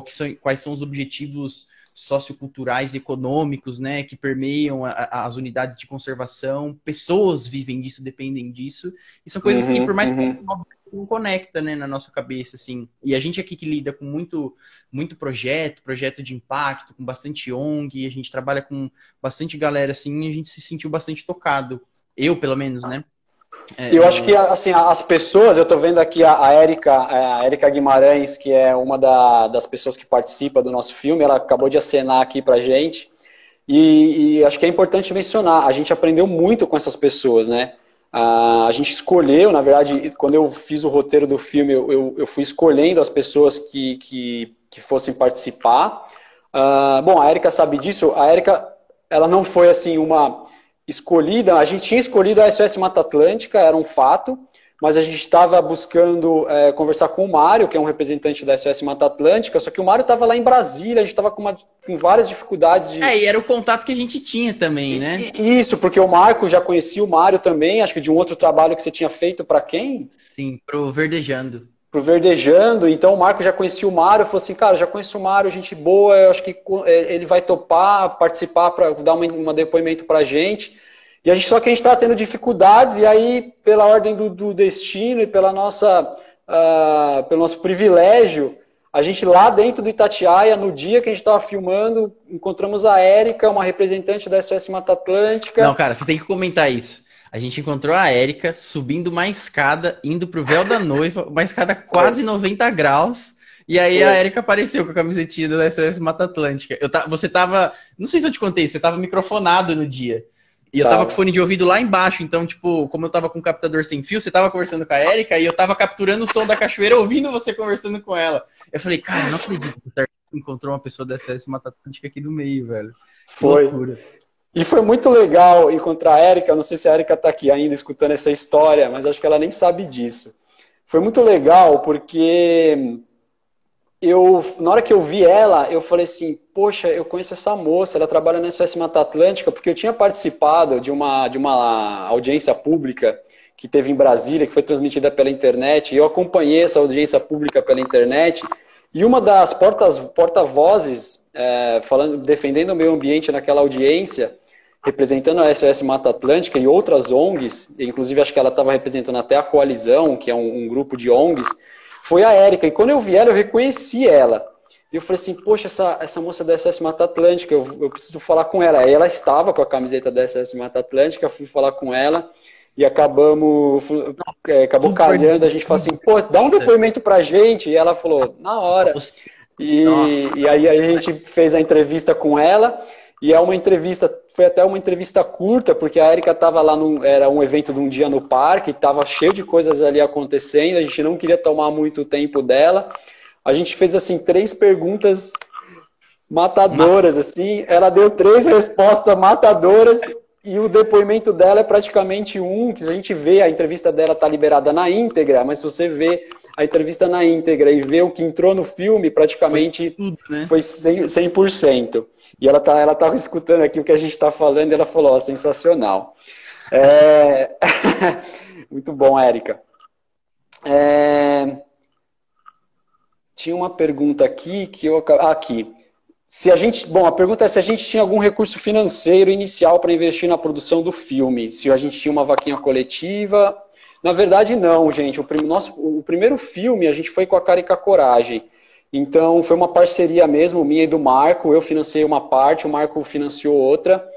São, quais são os objetivos socioculturais e econômicos, né, que permeiam a, a, as unidades de conservação. Pessoas vivem disso, dependem disso. E são coisas uhum, que, por mais uhum. que não conecta, né, na nossa cabeça, assim. E a gente aqui que lida com muito, muito projeto, projeto de impacto, com bastante ONG, a gente trabalha com bastante galera, assim, e a gente se sentiu bastante tocado. Eu, pelo menos, né?
É, eu acho que assim as pessoas, eu estou vendo aqui a, Érica, a Érica Guimarães, que é uma da, das pessoas que participa do nosso filme, ela acabou de acenar aqui pra gente. E, e, acho que é importante mencionar, a gente aprendeu muito com essas pessoas, né? A, gente escolheu, na verdade, quando eu fiz o roteiro do filme, eu, eu, fui escolhendo as pessoas que, que, que fossem participar. Uh, bom, a Érica sabe disso. A Érica, ela não foi assim uma escolhida, a gente tinha escolhido a SOS Mata Atlântica, era um fato, mas a gente estava buscando é, conversar com o Mário, que é um representante da SOS Mata Atlântica, só que o Mário estava lá em Brasília, a gente estava com, com, várias dificuldades de...
É, e era o contato que a gente tinha também, né?
E, isso, porque o Marco já conhecia o Mário também, acho que de um outro trabalho que você tinha feito para quem?
Sim, pro Verdejando
pro Verdejando, então o Marco já conhecia o Mário, falou assim, cara, já conheço o Mário, gente boa, eu acho que é, ele vai topar, participar para dar um, um depoimento pra gente. E a gente só que a gente está tendo dificuldades, e aí, pela ordem do, do destino e pela nossa, uh, pelo nosso privilégio, a gente lá dentro do Itatiaia, no dia que a gente estava filmando, encontramos a Érica, uma representante da SOS Mata Atlântica.
Não, cara, você tem que comentar isso. A gente encontrou a Érica subindo uma escada, indo pro véu da noiva, uma escada quase 90 graus. E aí a Érica apareceu com a camisetinha do SOS Mata Atlântica. Eu você tava. Não sei se eu te contei, você tava microfonado no dia. E eu tava com fone de ouvido lá embaixo, então, tipo, como eu tava com o captador sem fio, você tava conversando com a Érica e eu tava capturando o som da cachoeira ouvindo você conversando com ela. Eu falei, cara, não acredito que você encontrou uma pessoa da SOS Mata Atlântica aqui no meio, velho.
Que Foi. Loucura. E foi muito legal encontrar a Érica. Não sei se a Érica está aqui ainda escutando essa história, mas acho que ela nem sabe disso. Foi muito legal porque eu, na hora que eu vi ela, eu falei assim, poxa, eu conheço essa moça, ela trabalha na SOS Mata Atlântica, porque eu tinha participado de uma, de uma audiência pública que teve em Brasília, que foi transmitida pela internet, e eu acompanhei essa audiência pública pela internet, e uma das porta-vozes, é, falando, defendendo o meio ambiente naquela audiência, representando a SOS Mata Atlântica e outras ONGs, inclusive acho que ela estava representando até a Coalizão, que é um, um grupo de ONGs, foi a Érica. E quando eu vi ela, eu reconheci ela. E eu falei assim, poxa, essa, essa moça da SS Mata Atlântica, eu, eu preciso falar com ela. Aí ela estava com a camiseta da SS Mata Atlântica, fui falar com ela e acabamos, é, acabou calhando, a gente falou assim, pô, dá um depoimento pra gente. E ela falou, na hora. E, e aí a gente fez a entrevista com ela. E é uma entrevista, foi até uma entrevista curta, porque a Erika estava lá, num, era um evento de um dia no parque, estava cheio de coisas ali acontecendo, a gente não queria tomar muito tempo dela. A gente fez, assim, três perguntas matadoras, assim, ela deu três respostas matadoras e o depoimento dela é praticamente um, que a gente vê, a entrevista dela tá liberada na íntegra, mas se você vê a entrevista na íntegra e vê o que entrou no filme, praticamente foi, tudo, né? foi 100%. 100%. E ela tá, ela tá escutando aqui o que a gente está falando e ela falou, ó, sensacional. É... Muito bom, Érica. É... Tinha uma pergunta aqui que eu ah, aqui. Se a gente, bom, a pergunta é se a gente tinha algum recurso financeiro inicial para investir na produção do filme, se a gente tinha uma vaquinha coletiva. Na verdade, não, gente. O, prim, nosso, o primeiro filme a gente foi com a Carica Coragem. Então, foi uma parceria mesmo, minha e do Marco. Eu financei uma parte, o Marco financiou outra.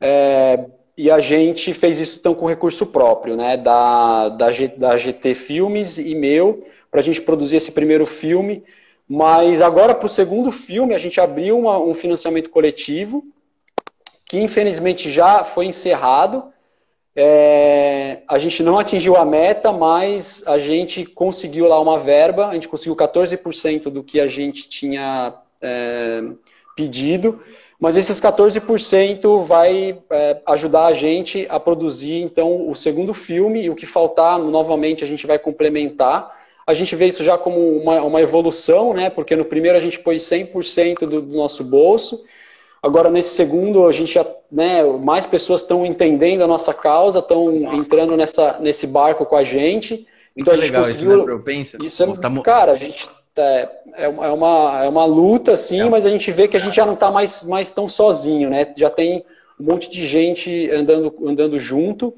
É, e a gente fez isso então com recurso próprio, né? Da, da, da GT Filmes e meu, para a gente produzir esse primeiro filme. Mas agora, para o segundo filme, a gente abriu uma, um financiamento coletivo, que infelizmente já foi encerrado. É, a gente não atingiu a meta, mas a gente conseguiu lá uma verba, a gente conseguiu 14% do que a gente tinha é, pedido, mas esses 14% vai é, ajudar a gente a produzir então o segundo filme e o que faltar, novamente, a gente vai complementar. A gente vê isso já como uma, uma evolução, né? Porque no primeiro a gente pôs 100% do, do nosso bolso, Agora, nesse segundo, a gente já, né, mais pessoas estão entendendo a nossa causa, estão entrando nessa, nesse barco com a gente.
Então Muito a gente legal conseguiu... isso, né, pensa.
Isso é, tá... cara, a gente é, é, é, uma, é uma luta, sim, é. mas a gente vê que a gente já não está mais, mais tão sozinho, né? Já tem um monte de gente andando, andando junto.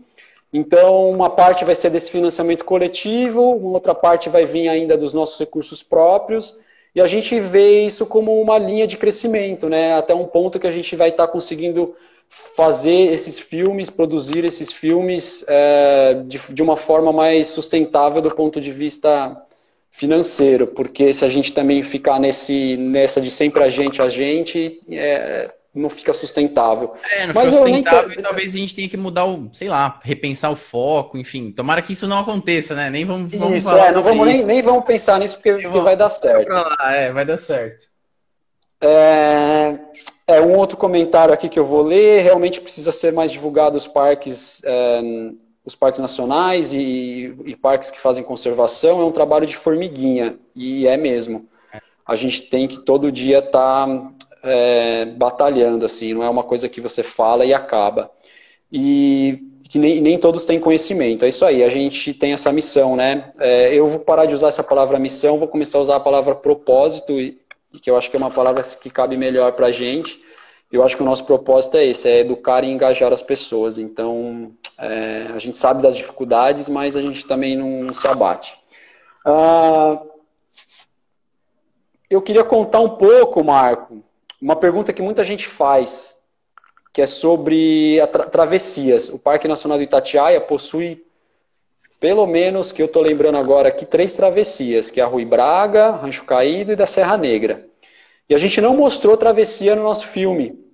Então, uma parte vai ser desse financiamento coletivo, uma outra parte vai vir ainda dos nossos recursos próprios. E a gente vê isso como uma linha de crescimento, né? Até um ponto que a gente vai estar tá conseguindo fazer esses filmes, produzir esses filmes é, de, de uma forma mais sustentável do ponto de vista financeiro, porque se a gente também ficar nesse, nessa de sempre a gente, a gente, é, não fica sustentável.
É, não Mas fica sustentável nem... e talvez a gente tenha que mudar o, sei lá, repensar o foco, enfim. Tomara que isso não aconteça, né? Nem vamos, vamos
isso, falar é, não vamos nem, nem, vamos pensar nisso porque, porque vai dar certo.
Lá, é, vai dar certo.
É, é, um outro comentário aqui que eu vou ler. Realmente precisa ser mais divulgado os parques, é, os parques nacionais e, e parques que fazem conservação. É um trabalho de formiguinha, e é mesmo. A gente tem que todo dia estar tá é, batalhando, assim, não é uma coisa que você fala e acaba. E que nem, nem todos têm conhecimento. É isso aí, a gente tem essa missão, né? É, eu vou parar de usar essa palavra missão, vou começar a usar a palavra propósito, que eu acho que é uma palavra que cabe melhor para a gente. Eu acho que o nosso propósito é esse, é educar e engajar as pessoas. Então, é, a gente sabe das dificuldades, mas a gente também não se abate. Ah, eu queria contar um pouco, Marco, uma pergunta que muita gente faz, que é sobre tra travessias. O Parque Nacional do Itatiaia possui, pelo menos, que eu estou lembrando agora aqui, três travessias, que é a Rui Braga, Rancho Caído e da Serra Negra. E a gente não mostrou travessia no nosso filme.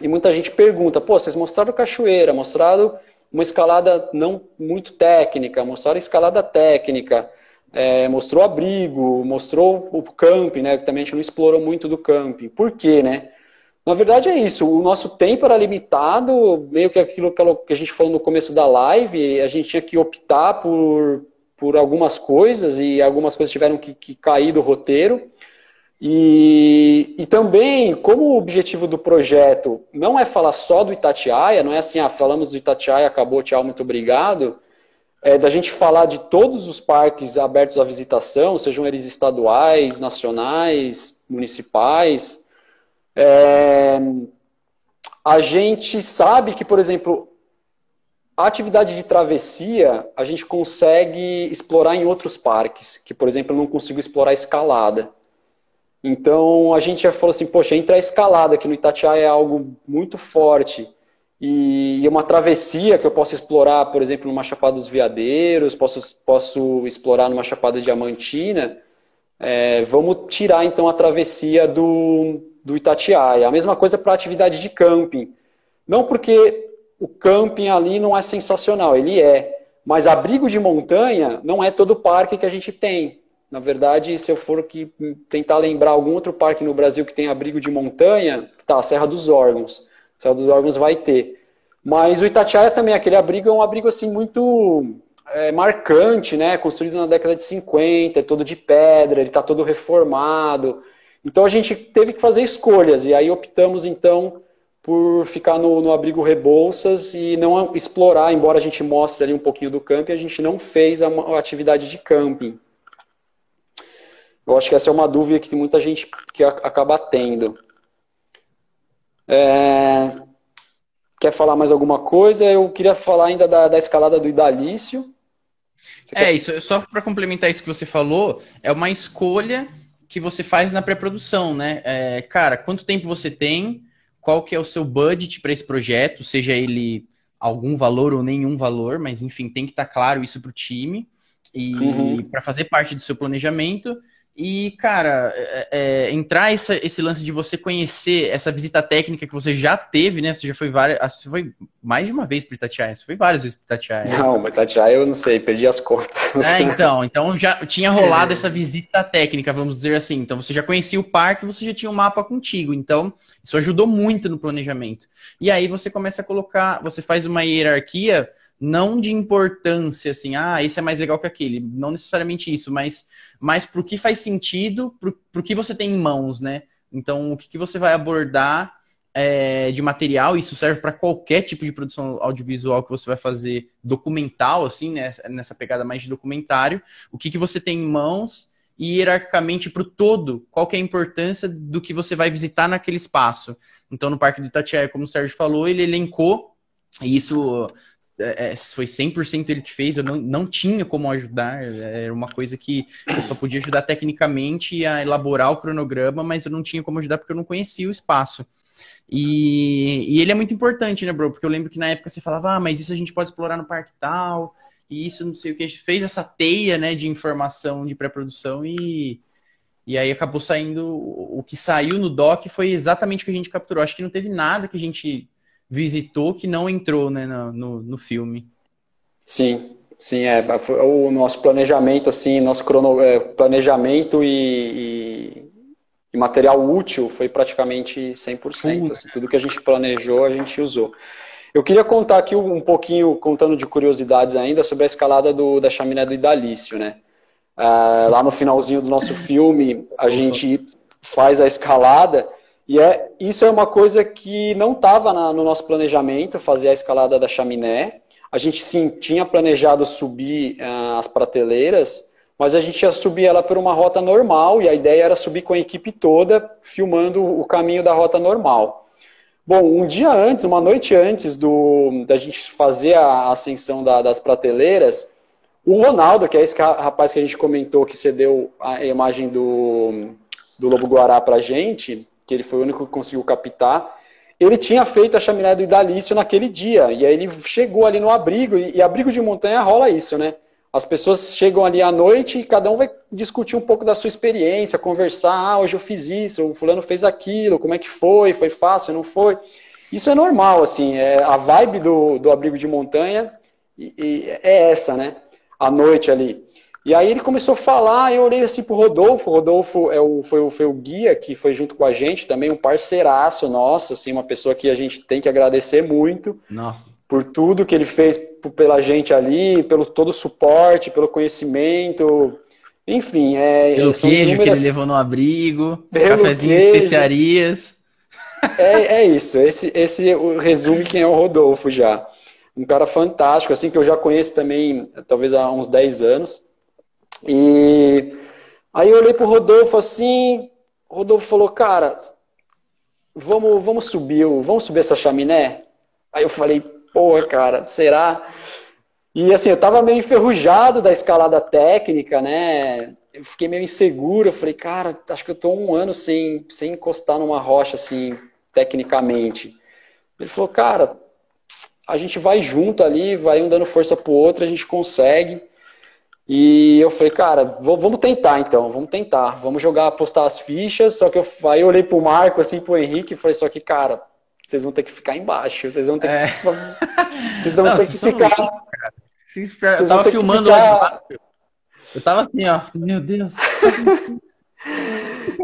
E muita gente pergunta, pô, vocês mostraram cachoeira, mostraram uma escalada não muito técnica, mostraram escalada técnica, é, mostrou abrigo, mostrou o camping, né? Que também a gente não explorou muito do camping. Por quê, né? Na verdade é isso, o nosso tempo era limitado, meio que aquilo que a gente falou no começo da live, a gente tinha que optar por, por algumas coisas e algumas coisas tiveram que, que cair do roteiro. E, e também, como o objetivo do projeto não é falar só do Itatiaia, não é assim, ah, falamos do Itatiaia, acabou, tchau, muito obrigado, é da gente falar de todos os parques abertos à visitação, sejam eles estaduais, nacionais, municipais. É, a gente sabe que, por exemplo, a atividade de travessia a gente consegue explorar em outros parques, que, por exemplo, eu não consigo explorar a escalada. Então a gente já falou assim, poxa, entrar a escalada aqui no Itatiaia é algo muito forte. E uma travessia que eu posso explorar, por exemplo, numa Chapada dos Veadeiros, posso, posso explorar numa Chapada Diamantina. É, vamos tirar então a travessia do, do Itatiaia. A mesma coisa para atividade de camping. Não porque o camping ali não é sensacional, ele é. Mas abrigo de montanha não é todo parque que a gente tem. Na verdade, se eu for que tentar lembrar algum outro parque no Brasil que tem abrigo de montanha, tá, Serra dos Órgãos. Serra dos Órgãos vai ter. Mas o Itatiaia também, aquele abrigo é um abrigo assim muito é, marcante, né? Construído na década de 50, é todo de pedra, ele está todo reformado. Então a gente teve que fazer escolhas e aí optamos então por ficar no, no abrigo Rebouças e não explorar, embora a gente mostre ali um pouquinho do camping, a gente não fez a, a atividade de camping. Eu acho que essa é uma dúvida que muita gente que acaba tendo. É... Quer falar mais alguma coisa? Eu queria falar ainda da, da escalada do Idalício.
Você é, quer... isso, só para complementar isso que você falou, é uma escolha que você faz na pré-produção, né? É, cara, quanto tempo você tem? Qual que é o seu budget para esse projeto? Seja ele algum valor ou nenhum valor, mas enfim, tem que estar tá claro isso para o time e uhum. para fazer parte do seu planejamento. E, cara, é, é, entrar essa, esse lance de você conhecer essa visita técnica que você já teve, né? Você já foi várias. Ah, você foi mais de uma vez para Itatiaia, você foi várias vezes para Itatiaia.
Não, mas Itatiaia eu não sei, perdi as contas.
É, então, então já tinha rolado essa visita técnica, vamos dizer assim. Então você já conhecia o parque, você já tinha o um mapa contigo. Então, isso ajudou muito no planejamento. E aí você começa a colocar, você faz uma hierarquia não de importância, assim, ah, esse é mais legal que aquele. Não necessariamente isso, mas, mas para o que faz sentido, para o que você tem em mãos, né? Então, o que, que você vai abordar é, de material, isso serve para qualquer tipo de produção audiovisual que você vai fazer documental, assim, né? Nessa pegada mais de documentário. O que, que você tem em mãos e hierarquicamente para o todo, qual é a importância do que você vai visitar naquele espaço. Então, no Parque do Itatiaia, como o Sérgio falou, ele elencou, e isso é, é foi 100% ele que fez, eu não, não tinha como ajudar, era uma coisa que eu só podia ajudar tecnicamente a elaborar o cronograma, mas eu não tinha como ajudar porque eu não conhecia o espaço. E, e ele é muito importante, né, bro? Porque eu lembro que na época você falava, ah, mas isso a gente pode explorar no parque tal, e isso não sei o que. A gente fez essa teia, né, de informação de pré-produção e, e aí acabou saindo. O que saiu no doc foi exatamente o que a gente capturou. Acho que não teve nada que a gente visitou que não entrou né, no, no, filme.
Sim, sim, é. O nosso planejamento, assim, nosso crono, é, planejamento e, e, e, material útil foi praticamente 100%. Assim, tudo que a gente planejou, a gente usou. Eu queria contar aqui um pouquinho, contando de curiosidades ainda, sobre a escalada do, da chaminé do Idalício, né? Uh, lá no finalzinho do nosso filme, a gente faz a escalada e é, isso é uma coisa que não estava no nosso planejamento, fazer a escalada da chaminé. A gente sim tinha planejado subir uh, as prateleiras, mas a gente ia subir ela por uma rota normal e a ideia era subir com a equipe toda, filmando o caminho da rota normal. Bom, um dia antes, uma noite antes do, da gente fazer a ascensão da, das prateleiras, o Ronaldo, que é esse rapaz que a gente comentou que cedeu a imagem do, do Lobo Guará para a gente, que ele foi o único que conseguiu captar, ele tinha feito a chaminé do Idalício naquele dia, e aí ele chegou ali no abrigo, e, e abrigo de montanha rola isso, né? As pessoas chegam ali à noite e cada um vai discutir um pouco da sua experiência, conversar, ah, hoje eu fiz isso, o fulano fez aquilo, como é que foi, foi fácil, não foi. Isso é normal, assim, é, a vibe do, do abrigo de montanha e, e é essa, né? À noite ali. E aí ele começou a falar, eu olhei assim pro Rodolfo, o Rodolfo é o, foi, o, foi o guia que foi junto com a gente, também um parceiraço nosso, assim, uma pessoa que a gente tem que agradecer muito.
Nossa.
Por tudo que ele fez pela gente ali, pelo todo o suporte, pelo conhecimento. Enfim, é.
Pelo queijo
inúmeras-
que ele levou no abrigo,
Pelo
cafezinho
queijo.
especiarias.
É, é isso. Esse, esse o- resume quem é o Rodolfo já. Um cara fantástico, assim, que eu já conheço também, talvez há uns 10 anos. E aí eu olhei pro Rodolfo assim, o Rodolfo falou, cara, vamos, vamos subir, vamos subir essa chaminé? Aí eu falei, pô, cara, será? E assim, eu tava meio enferrujado da escalada técnica, né? Eu fiquei meio inseguro, eu falei, cara, acho que eu tô um ano sem, sem encostar numa rocha, assim, tecnicamente. Ele falou, cara, a gente vai junto ali, vai um dando força pro outro, a gente consegue. E eu falei, cara, vamos tentar então, vamos tentar, vamos jogar, apostar as fichas. Só que eu, aí eu olhei pro Marco, assim, pro Henrique, e falei, só que, cara, vocês vão ter que ficar embaixo, vocês vão ter
É.
que. Vocês vão
Não,
ter que ficar.
Espera-
Vocês
Eu tava filmando
ficar-
lá de baixo. Eu tava assim, ó. Meu Deus.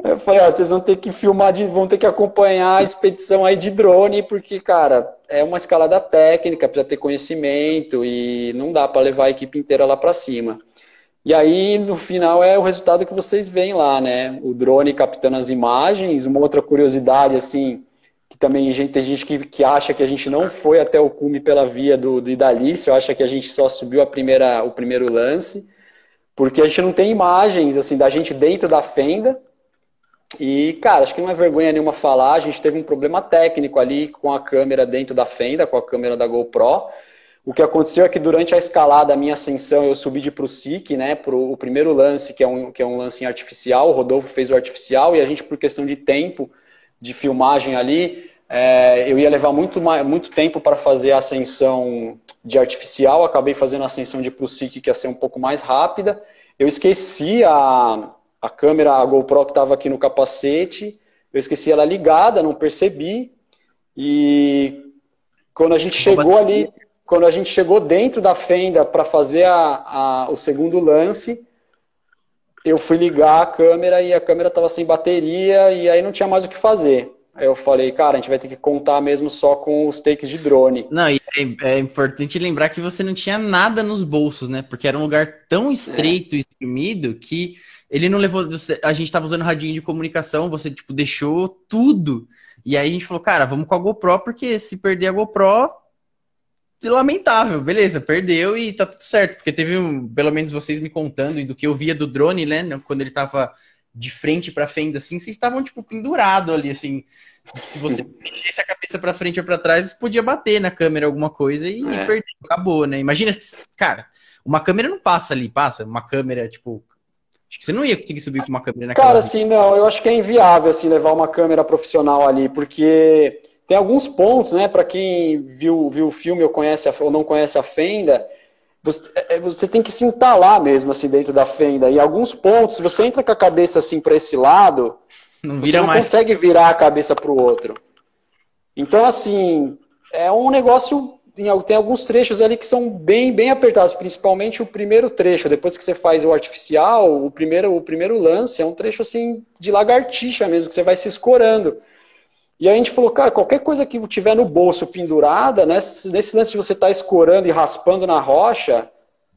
Eu falei, ó, vocês vão ter que filmar, de, vão ter que acompanhar a expedição aí de drone, porque, cara, é uma escalada técnica, precisa ter conhecimento e não dá para levar a equipe inteira lá para cima. E aí, no final, é o resultado que vocês veem lá, né? O drone captando as imagens. Uma outra curiosidade, assim, que também tem gente que, que acha que a gente não foi até o cume pela via do, do Idalício, acha que a gente só subiu a primeira, o primeiro lance, porque a gente não tem imagens, assim, da gente dentro da fenda. E, cara, acho que não é vergonha nenhuma falar, a gente teve um problema técnico ali com a câmera dentro da fenda, com a câmera da GoPro. O que aconteceu é que durante a escalada, a minha ascensão, eu subi de pro SIC, né, pro o primeiro lance, que é, um, que é um lance em artificial, o Rodolfo fez o artificial, e a gente, por questão de tempo de filmagem ali, é, eu ia levar muito, muito tempo para fazer a ascensão de artificial, acabei fazendo a ascensão de pro SIC, que ia ser um pouco mais rápida. Eu esqueci a, a câmera, a GoPro que estava aqui no capacete, eu esqueci ela ligada, não percebi, e quando a gente chegou ali quando a gente chegou dentro da fenda para fazer a, a, o segundo lance, eu fui ligar a câmera e a câmera estava sem bateria e aí não tinha mais o que fazer. Aí eu falei, cara, a gente vai ter que contar mesmo só com os takes de drone.
Não, e é, é importante lembrar que você não tinha nada nos bolsos, né? Porque era um lugar tão estreito e espremido que ele não levou. Você, a gente tava usando radinho de comunicação, você, tipo, deixou tudo. E aí a gente falou, cara, vamos com a GoPro, porque se perder a GoPro, lamentável, beleza, perdeu e tá tudo certo, porque teve um, pelo menos vocês me contando e do que eu via do drone, né, quando ele tava de frente para fenda assim, vocês estavam tipo pendurado ali assim, se você mexesse a cabeça para frente ou para trás, podia bater na câmera alguma coisa e,
É.
perdeu, acabou, né? Imagina, cara, uma câmera não passa ali, passa, uma câmera tipo Acho que você não ia conseguir subir com uma câmera naquela.
Cara, assim, não, eu acho que é inviável assim levar uma câmera profissional ali, porque tem alguns pontos, né, para quem viu, viu o filme ou conhece a, ou não conhece a fenda, você, é, você, tem que se entalar mesmo assim dentro da fenda. E alguns pontos, se você entra com a cabeça assim para esse lado,
não
você não
mais.
consegue virar a cabeça para o outro. Então, assim, é um negócio. Tem alguns trechos ali que são bem, bem apertados, principalmente o primeiro trecho. Depois que você faz o artificial, o primeiro, o primeiro lance é um trecho assim de lagartixa mesmo, que você vai se escorando. E a gente falou, cara, qualquer coisa que tiver no bolso pendurada, nesse, nesse lance de você estar tá escorando e raspando na rocha,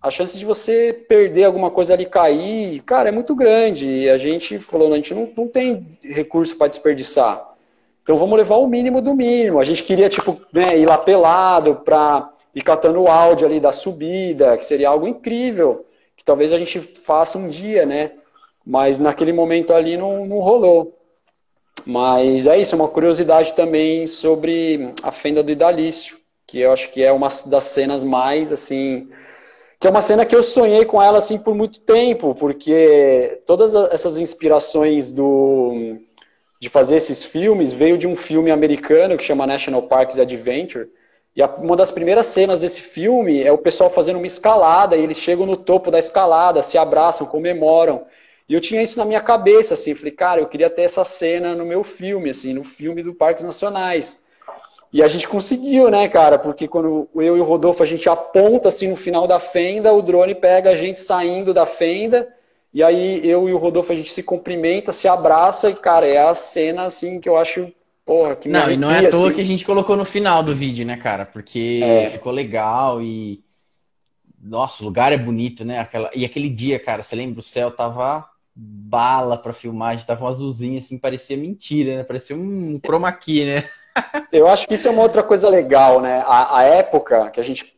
a chance de você perder alguma coisa ali cair, cara, é muito grande. E a gente falou, a gente não, não tem recurso para desperdiçar. Então vamos levar o mínimo do mínimo. A gente queria, tipo, né, ir lá pelado para ir catando o áudio ali da subida, que seria algo incrível, que talvez a gente faça um dia, né? Mas naquele momento ali não, não rolou. Mas é isso, é uma curiosidade também sobre a fenda do Idalício, que eu acho que é uma das cenas mais, assim, que é uma cena que eu sonhei com ela, assim, por muito tempo, porque todas essas inspirações do, de fazer esses filmes veio de um filme americano que chama National Parks Adventure, e a, uma das primeiras cenas desse filme é o pessoal fazendo uma escalada, e eles chegam no topo da escalada, se abraçam, comemoram, e eu tinha isso na minha cabeça, assim, falei, cara, eu queria ter essa cena no meu filme, assim, no filme do Parques Nacionais. E a gente conseguiu, né, cara? Porque quando eu e o Rodolfo a gente aponta assim no final da fenda, o drone pega a gente saindo da fenda, e aí eu e o Rodolfo a gente se cumprimenta, se abraça, e, cara, é a cena assim que eu acho, porra, que
Não, e não é à toa
assim.
que a gente colocou no final do vídeo, né, cara? Porque é. ficou legal e nossa, o lugar é bonito, né? Aquela... E aquele dia, cara, você lembra? O céu tava bala pra filmagem, tava um azulzinho, assim, parecia mentira, né? Parecia um chroma key, né?
Eu acho que isso é uma outra coisa legal, né? A, a época que a gente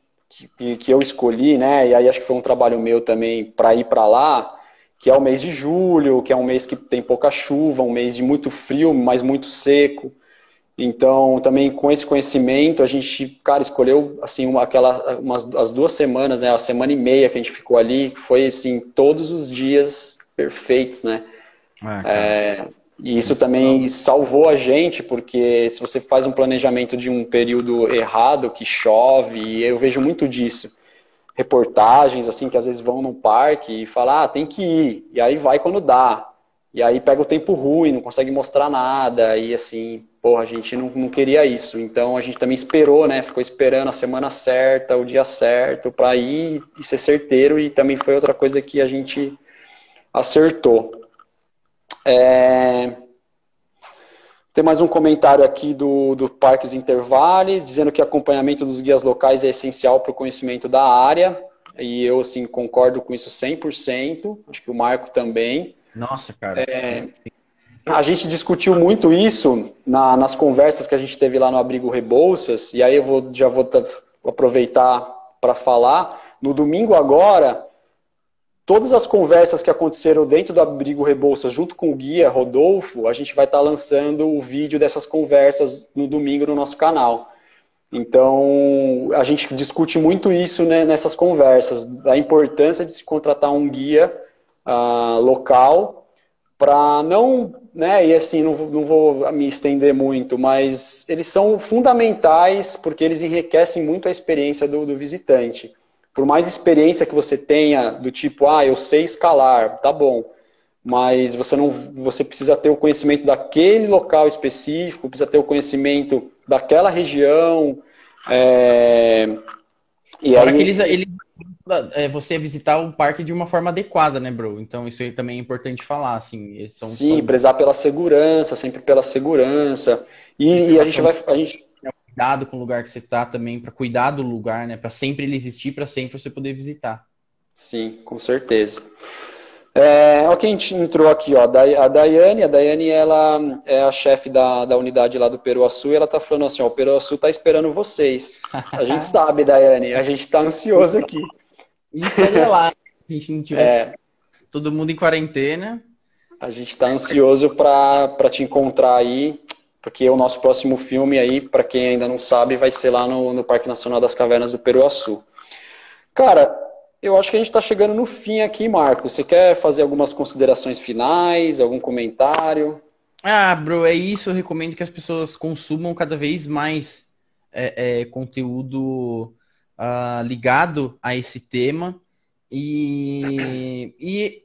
que, que, eu escolhi, né? E aí acho que foi um trabalho meu também para ir para lá, que é o mês de julho, que é um mês que tem pouca chuva, um mês de muito frio, mas muito seco. Então, também com esse conhecimento, a gente, cara, escolheu assim uma, aquela, umas, as duas semanas, né? A semana e meia que a gente ficou ali, foi assim todos os dias perfeitos, né? É, é, e isso também salvou a gente, porque se você faz um planejamento de um período errado, que chove, e eu vejo muito disso. Reportagens, assim, que às vezes vão num parque e falam, ah, tem que ir. E aí vai quando dá. E aí pega o tempo ruim, não consegue mostrar nada. E assim, porra, a gente não, não queria isso. Então a gente também esperou, né? Ficou esperando a semana certa, o dia certo, para ir e ser certeiro. E também foi outra coisa que a gente acertou. É... Tem mais um comentário aqui do, do Parques Intervales, dizendo que acompanhamento dos guias locais é essencial para o conhecimento da área. E eu, assim, concordo com isso 100%. Acho que o Marco também.
Nossa, cara. É...
A gente discutiu muito isso na, nas conversas que a gente teve lá no Abrigo Rebouças, e aí eu vou, já vou aproveitar para falar. No domingo agora, todas as conversas que aconteceram dentro do Abrigo Rebouças, junto com o guia Rodolfo, a gente vai estar tá lançando o vídeo dessas conversas no domingo no nosso canal. Então, a gente discute muito isso né, nessas conversas, da importância de se contratar um guia uh, local para não, né, e assim, não, não vou me estender muito, mas eles são fundamentais porque eles enriquecem muito a experiência do, do visitante por mais experiência que você tenha, do tipo, ah, eu sei escalar, tá bom, mas você não, você precisa ter o conhecimento daquele local específico, precisa ter o conhecimento daquela região. É...
E aí... que eles, eles é, você visitar o parque de uma forma adequada, né, bro? Então isso aí também é importante falar, assim.
São, Sim, são... prezar pela segurança, sempre pela segurança. E, e a gente vai, a gente,
cuidado com o lugar que você está também, para cuidar do lugar, né? Para sempre ele existir, para sempre você poder visitar.
Sim, com certeza. É, olha quem entrou aqui, ó, a Daiane, a Daiane ela é a chefe da, da unidade lá do Peruaçu e ela tá falando assim, ó, o Peruaçu tá esperando vocês. A gente sabe, Daiane, a gente tá ansioso aqui.
E lá, a gente não tivesse é, todo mundo em quarentena.
A gente tá ansioso para te encontrar aí porque o nosso próximo filme aí, para quem ainda não sabe, vai ser lá no, no Parque Nacional das Cavernas do Peruaçu. Cara, eu acho que a gente está chegando no fim aqui, Marco. Você quer fazer algumas considerações finais, algum comentário?
Ah, bro, é isso. Eu recomendo que as pessoas consumam cada vez mais é, é, conteúdo uh, ligado a esse tema. E, e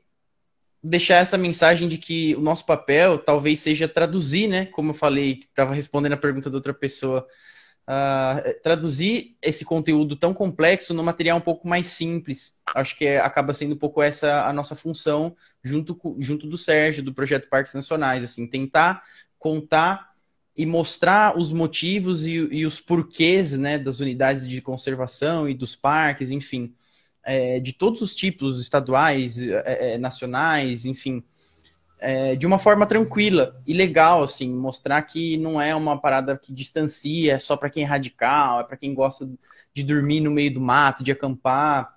deixar essa mensagem de que o nosso papel talvez seja traduzir, né? Como eu falei, estava respondendo a pergunta da outra pessoa, uh, traduzir esse conteúdo tão complexo no material um pouco mais simples. Acho que é, acaba sendo um pouco essa a nossa função junto, junto do Sérgio, do projeto Parques Nacionais, assim, tentar contar e mostrar os motivos e, e os porquês, né, das unidades de conservação e dos parques, enfim é, de todos os tipos, estaduais, é, é, nacionais, enfim, é, de uma forma tranquila e legal, assim, mostrar que não é uma parada que distancia, é só para quem é radical, é para quem gosta de dormir no meio do mato, de acampar.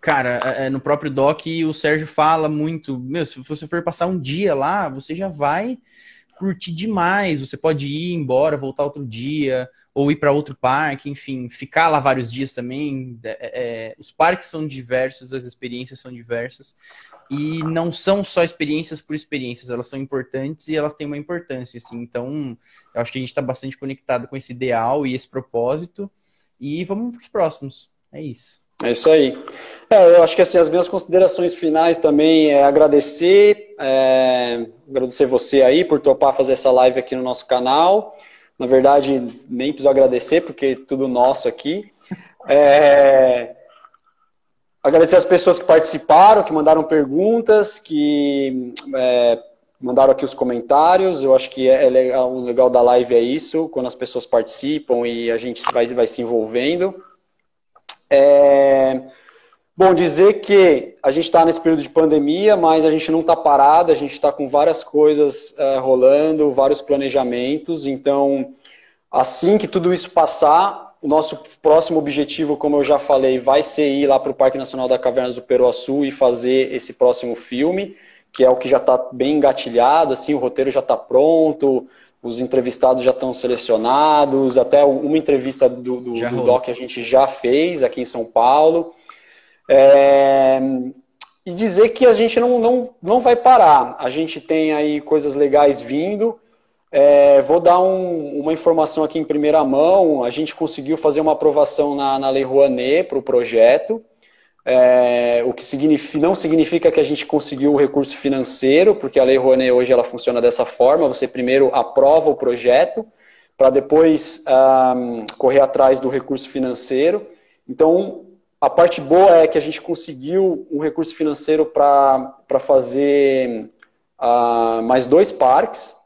Cara, é, é, no próprio doc o Sérgio fala muito, meu, se você for passar um dia lá, você já vai curtir demais, você pode ir embora, voltar outro dia, ou ir para outro parque, enfim, ficar lá vários dias também. É, é, os parques são diversos, as experiências são diversas e não são só experiências por experiências, elas são importantes e elas têm uma importância, assim. Então, eu acho que a gente está bastante conectado com esse ideal e esse propósito e vamos para os próximos. É isso.
É isso aí. É, eu acho que assim, as minhas considerações finais também é agradecer, é, agradecer você aí por topar fazer essa live aqui no nosso canal. Na verdade, nem preciso agradecer, porque é tudo nosso aqui. É... Agradecer as pessoas que participaram, que mandaram perguntas, que é, mandaram aqui os comentários. Eu acho que é, é legal, o legal da live é isso, quando as pessoas participam e a gente vai, vai se envolvendo. É... Bom, dizer que a gente está nesse período de pandemia, mas a gente não está parado, a gente está com várias coisas uh, rolando, vários planejamentos. Então, assim que tudo isso passar, o nosso próximo objetivo, como eu já falei, vai ser ir lá para o Parque Nacional da Cavernas do Peruaçu e fazer esse próximo filme, que é o que já está bem engatilhado, assim, o roteiro já está pronto, os entrevistados já estão selecionados, até uma entrevista do, do, do Doc a gente já fez aqui em São Paulo. É, e dizer que a gente não, não, não vai parar. A gente tem aí coisas legais vindo. É, vou dar um, uma informação aqui em primeira mão. A gente conseguiu fazer uma aprovação na, na Lei Rouanet para o projeto. É, o que significa, não significa que a gente conseguiu o recurso financeiro, porque a Lei Rouanet hoje ela funciona dessa forma. Você primeiro aprova o projeto, para depois um, correr atrás do recurso financeiro. Então, a parte boa é que a gente conseguiu um recurso financeiro para fazer uh, mais dois parques.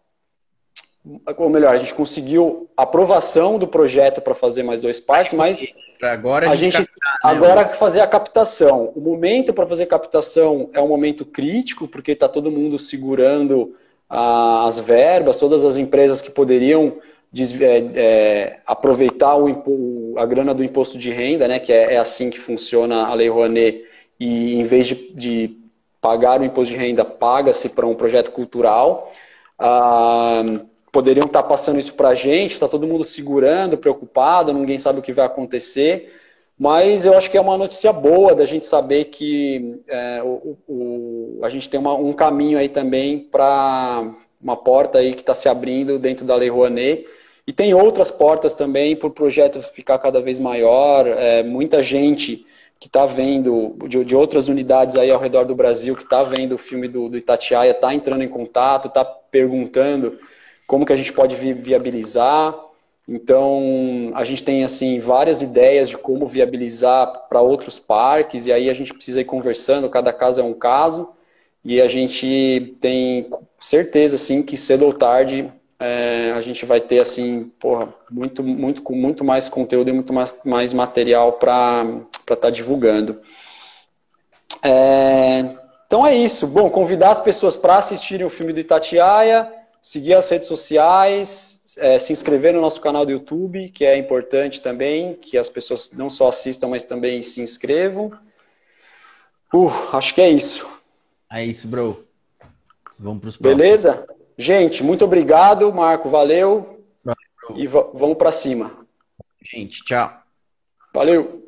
Ou melhor, a gente conseguiu aprovação do projeto para fazer mais dois parques, mas
agora a, gente,
captar, né? agora fazer a captação. O momento para fazer captação é um momento crítico, porque está todo mundo segurando uh, as verbas, todas as empresas que poderiam é, é, aproveitar o, a grana do imposto de renda, né, que é, é, assim que funciona a Lei Rouanet, e em vez de, de pagar o imposto de renda, paga-se para um projeto cultural. Ah, poderiam estar passando isso para a gente, está todo mundo segurando, preocupado, ninguém sabe o que vai acontecer. Mas eu acho que é uma notícia boa da gente saber que é, o, o, a gente tem uma, um caminho aí também para uma porta aí que está se abrindo dentro da Lei Rouanet e tem outras portas também para o projeto ficar cada vez maior. É, muita gente que está vendo, de, de, outras unidades aí ao redor do Brasil, que está vendo o filme do, do Itatiaia, está entrando em contato, está perguntando como que a gente pode vi, viabilizar. Então, a gente tem assim várias ideias de como viabilizar para outros parques, e aí a gente precisa ir conversando, cada caso é um caso, e a gente tem certeza assim que cedo ou tarde é, a gente vai ter assim, porra, muito, muito, muito mais conteúdo e muito mais, mais material para estar tá divulgando. É, então é isso. Bom, convidar as pessoas para assistirem o filme do Itatiaia, seguir as redes sociais, é, se inscrever no nosso canal do YouTube, que é importante também, que as pessoas não só assistam, mas também se inscrevam. Uh, acho que é isso.
É isso, bro. Vamos para os
próximos. Beleza? Gente, muito obrigado, Marco, valeu. valeu. E vamos para cima.
Gente, tchau.
Valeu.